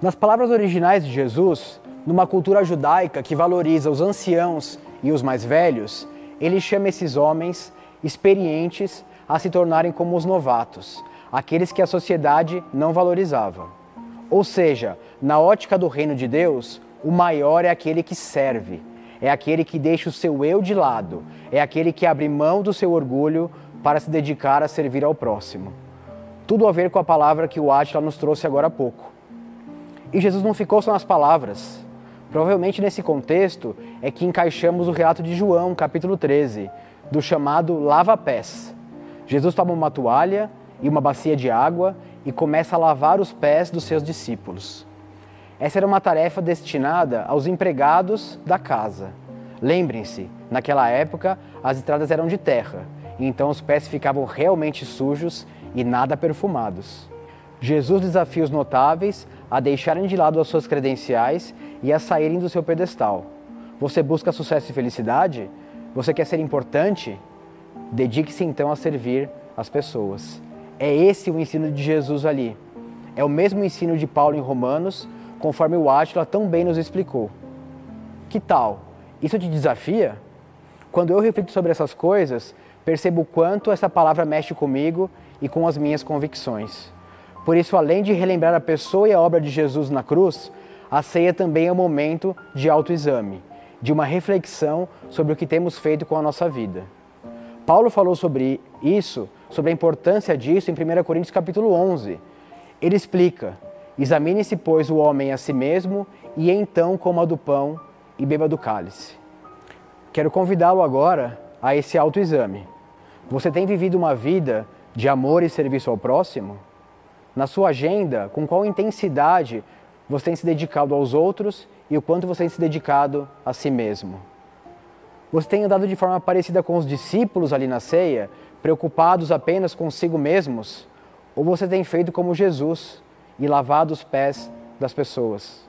S11: Nas palavras originais de Jesus, numa cultura judaica que valoriza os anciãos e os mais velhos, ele chama esses homens experientes a se tornarem como os novatos, aqueles que a sociedade não valorizava. Ou seja, na ótica do reino de Deus, o maior é aquele que serve, é aquele que deixa o seu eu de lado, é aquele que abre mão do seu orgulho para se dedicar a servir ao próximo. Tudo a ver com a palavra que o Átila nos trouxe agora há pouco. E Jesus não ficou só nas palavras. Provavelmente nesse contexto é que encaixamos o relato de João, capítulo 13, do chamado lava-pés. Jesus toma uma toalha e uma bacia de água e começa a lavar os pés dos seus discípulos. Essa era uma tarefa destinada aos empregados da casa. Lembrem-se, naquela época as estradas eram de terra, então os pés ficavam realmente sujos e nada perfumados. Jesus desafia os notáveis a deixarem de lado as suas credenciais e a saírem do seu pedestal. Você busca sucesso e felicidade? Você quer ser importante? Dedique-se então a servir as pessoas. É esse o ensino de Jesus ali. É o mesmo ensino de Paulo em Romanos, conforme o Átila tão bem nos explicou. Que tal? Isso te desafia? Quando eu reflito sobre essas coisas, percebo o quanto essa palavra mexe comigo e com as minhas convicções. Por isso, além de relembrar a pessoa e a obra de Jesus na cruz, a ceia também é um momento de autoexame, de uma reflexão sobre o que temos feito com a nossa vida. Paulo falou sobre isso, sobre a importância disso em 1 Coríntios capítulo 11. Ele explica: Examine-se, pois, o homem a si mesmo, e então coma do pão e beba do cálice. Quero convidá-lo agora a esse autoexame. Você tem vivido uma vida de amor e serviço ao próximo? Na sua agenda, com qual intensidade você tem se dedicado aos outros e o quanto você tem se dedicado a si mesmo? Você tem andado de forma parecida com os discípulos ali na ceia, preocupados apenas consigo mesmos? Ou você tem feito como Jesus e lavado os pés das pessoas.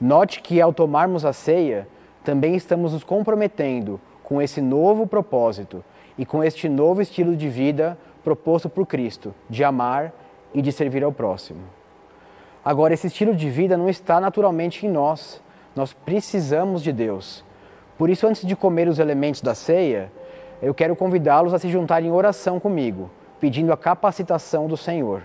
S11: Note que ao tomarmos a ceia, também estamos nos comprometendo com esse novo propósito e com este novo estilo de vida proposto por Cristo, de amar e de servir ao próximo. Agora, esse estilo de vida não está naturalmente em nós, nós precisamos de Deus. Por isso, antes de comer os elementos da ceia, eu quero convidá-los a se juntarem em oração comigo, pedindo a capacitação do Senhor.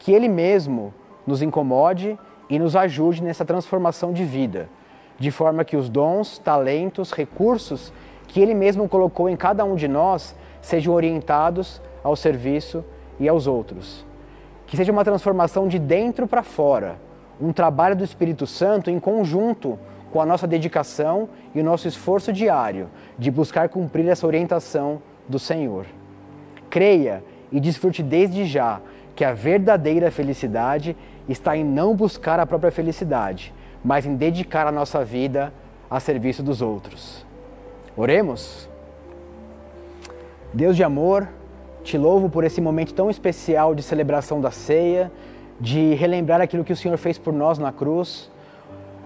S11: Que Ele mesmo nos incomode e nos ajude nessa transformação de vida, de forma que os dons, talentos, recursos que Ele mesmo colocou em cada um de nós sejam orientados ao serviço e aos outros. Que seja uma transformação de dentro para fora, um trabalho do Espírito Santo em conjunto com a nossa dedicação e o nosso esforço diário de buscar cumprir essa orientação do Senhor. Creia e desfrute desde já que a verdadeira felicidade está em não buscar a própria felicidade, mas em dedicar a nossa vida a serviço dos outros. Oremos? Deus de amor, te louvo por esse momento tão especial de celebração da ceia, de relembrar aquilo que o Senhor fez por nós na cruz.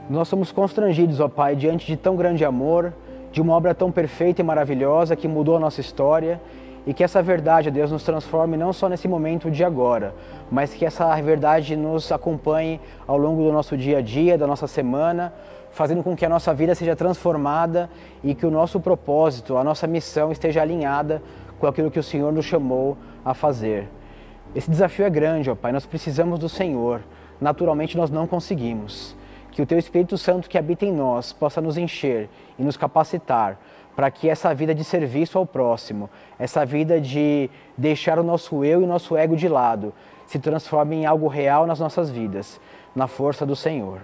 S11: Nós somos constrangidos, ó Pai, diante de tão grande amor, de uma obra tão perfeita e maravilhosa que mudou a nossa história e que essa verdade, Deus, nos transforme não só nesse momento de agora, mas que essa verdade nos acompanhe ao longo do nosso dia a dia, da nossa semana, fazendo com que a nossa vida seja transformada e que o nosso propósito, a nossa missão esteja alinhada com aquilo que o Senhor nos chamou a fazer. Esse desafio é grande, ó Pai, nós precisamos do Senhor. Naturalmente nós não conseguimos. Que o Teu Espírito Santo que habita em nós possa nos encher e nos capacitar para que essa vida de serviço ao próximo, essa vida de deixar o nosso eu e o nosso ego de lado, se transforme em algo real nas nossas vidas, na força do Senhor.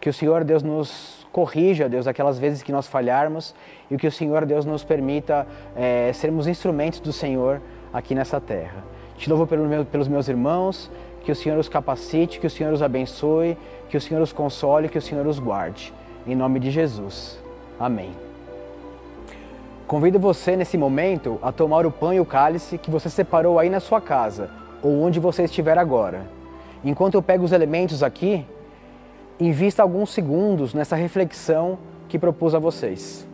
S11: Que o Senhor Deus nos corrija, Deus, aquelas vezes que nós falharmos e que o Senhor Deus nos permita é, sermos instrumentos do Senhor aqui nessa terra. Te louvo pelo meu, pelos meus irmãos, que o Senhor os capacite, que o Senhor os abençoe, que o Senhor os console, que o Senhor os guarde. Em nome de Jesus. Amém. Convido você nesse momento a tomar o pão e o cálice que você separou aí na sua casa ou onde você estiver agora. Enquanto eu pego os elementos aqui, invista alguns segundos nessa reflexão que propus a vocês.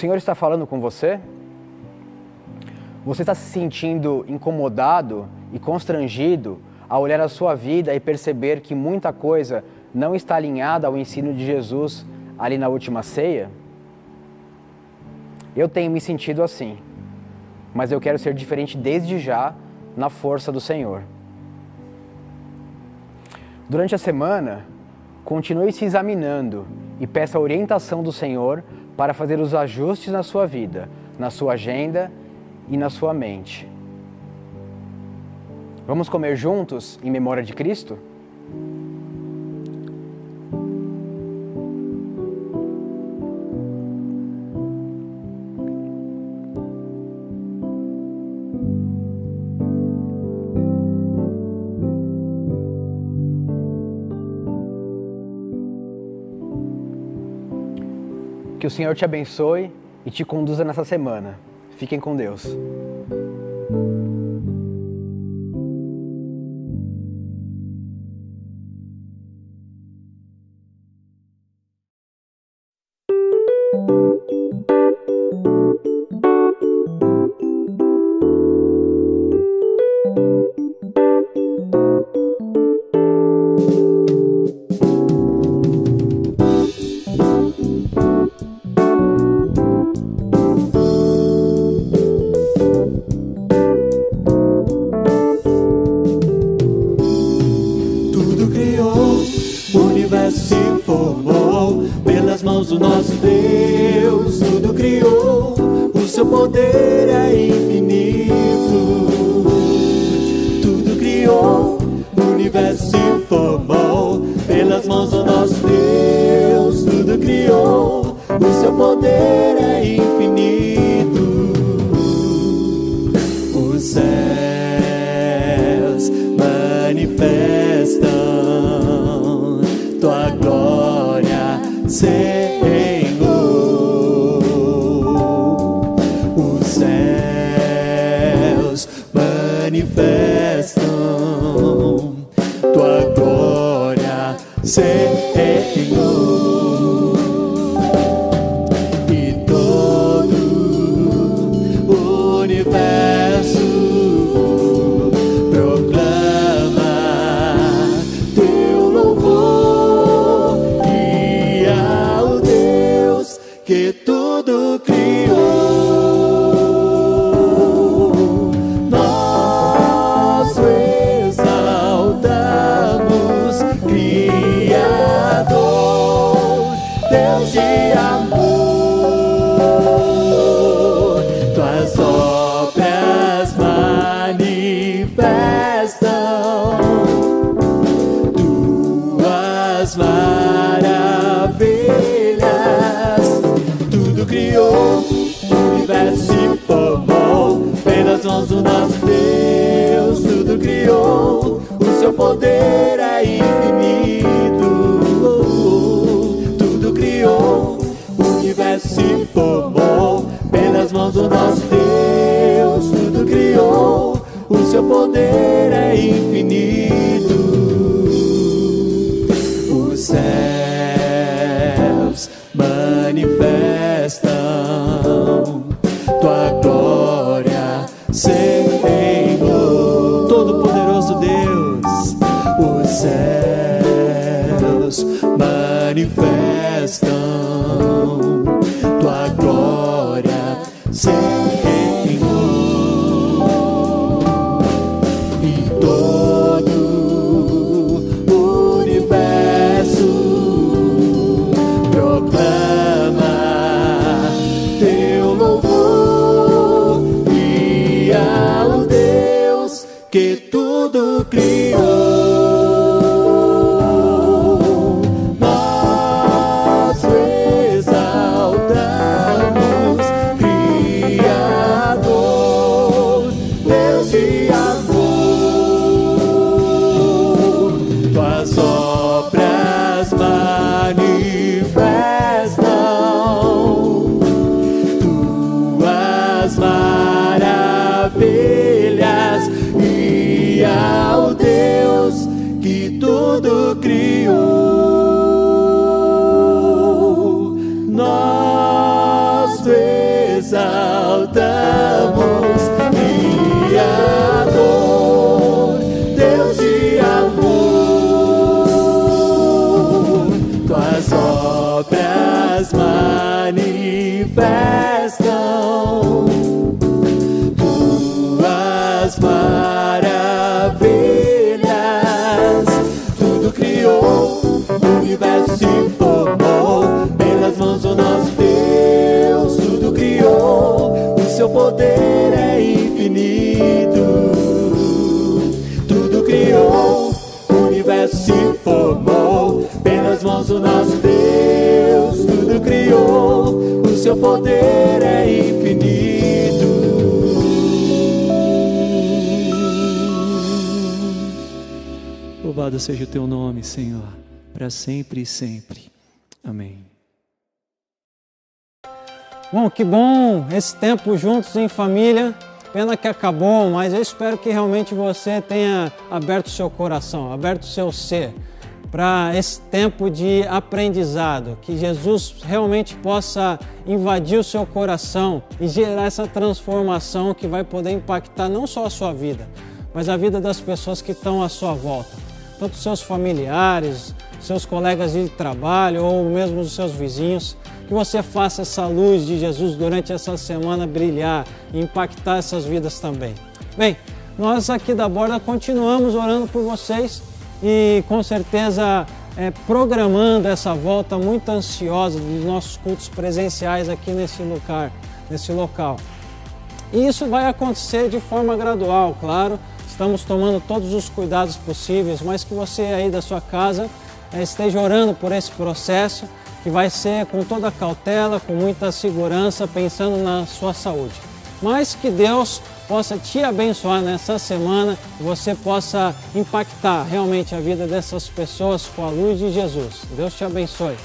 S11: Senhor está falando com você? Você está se sentindo incomodado e constrangido ao olhar a sua vida e perceber que muita coisa não está alinhada ao ensino de Jesus ali na última ceia? Eu tenho me sentido assim, mas eu quero ser diferente desde já na força do Senhor. Durante a semana, continue se examinando e peça a orientação do Senhor para fazer os ajustes na sua vida, na sua agenda e na sua mente. Vamos comer juntos em memória de Cristo? Que o Senhor te abençoe e te conduza nessa semana. Fiquem com Deus.
S3: Poder é infinito. Tudo criou, o universo se formou. Pelas mãos do nosso Deus, tudo criou. O seu poder é infinito poder é infinito. Tudo criou, o universo se formou. Pelas mãos do nosso Deus, tudo criou. O seu poder é infinito.
S12: Louvado seja o teu nome, Senhor, para sempre e sempre. Amém.
S13: Bom, que bom esse tempo juntos em família. Pena que acabou, mas eu espero que realmente você tenha aberto seu coração, aberto seu ser para esse tempo de aprendizado, que Jesus realmente possa invadir o seu coração e gerar essa transformação que vai poder impactar não só a sua vida, mas a vida das pessoas que estão à sua volta, tanto seus familiares, seus colegas de trabalho ou mesmo os seus vizinhos. Que você faça essa luz de Jesus durante essa semana brilhar e impactar essas vidas também. Bem, nós aqui da Borda continuamos orando por vocês e com certeza é, programando essa volta muito ansiosa dos nossos cultos presenciais aqui nesse lugar, nesse local. E isso vai acontecer de forma gradual, claro. Estamos tomando todos os cuidados possíveis, mas que você aí da sua casa é, esteja orando por esse processo, que vai ser com toda cautela, com muita segurança, pensando na sua saúde. Mas que Deus possa te abençoar nessa semana e você possa impactar realmente a vida dessas pessoas com a luz de Jesus. Deus te abençoe.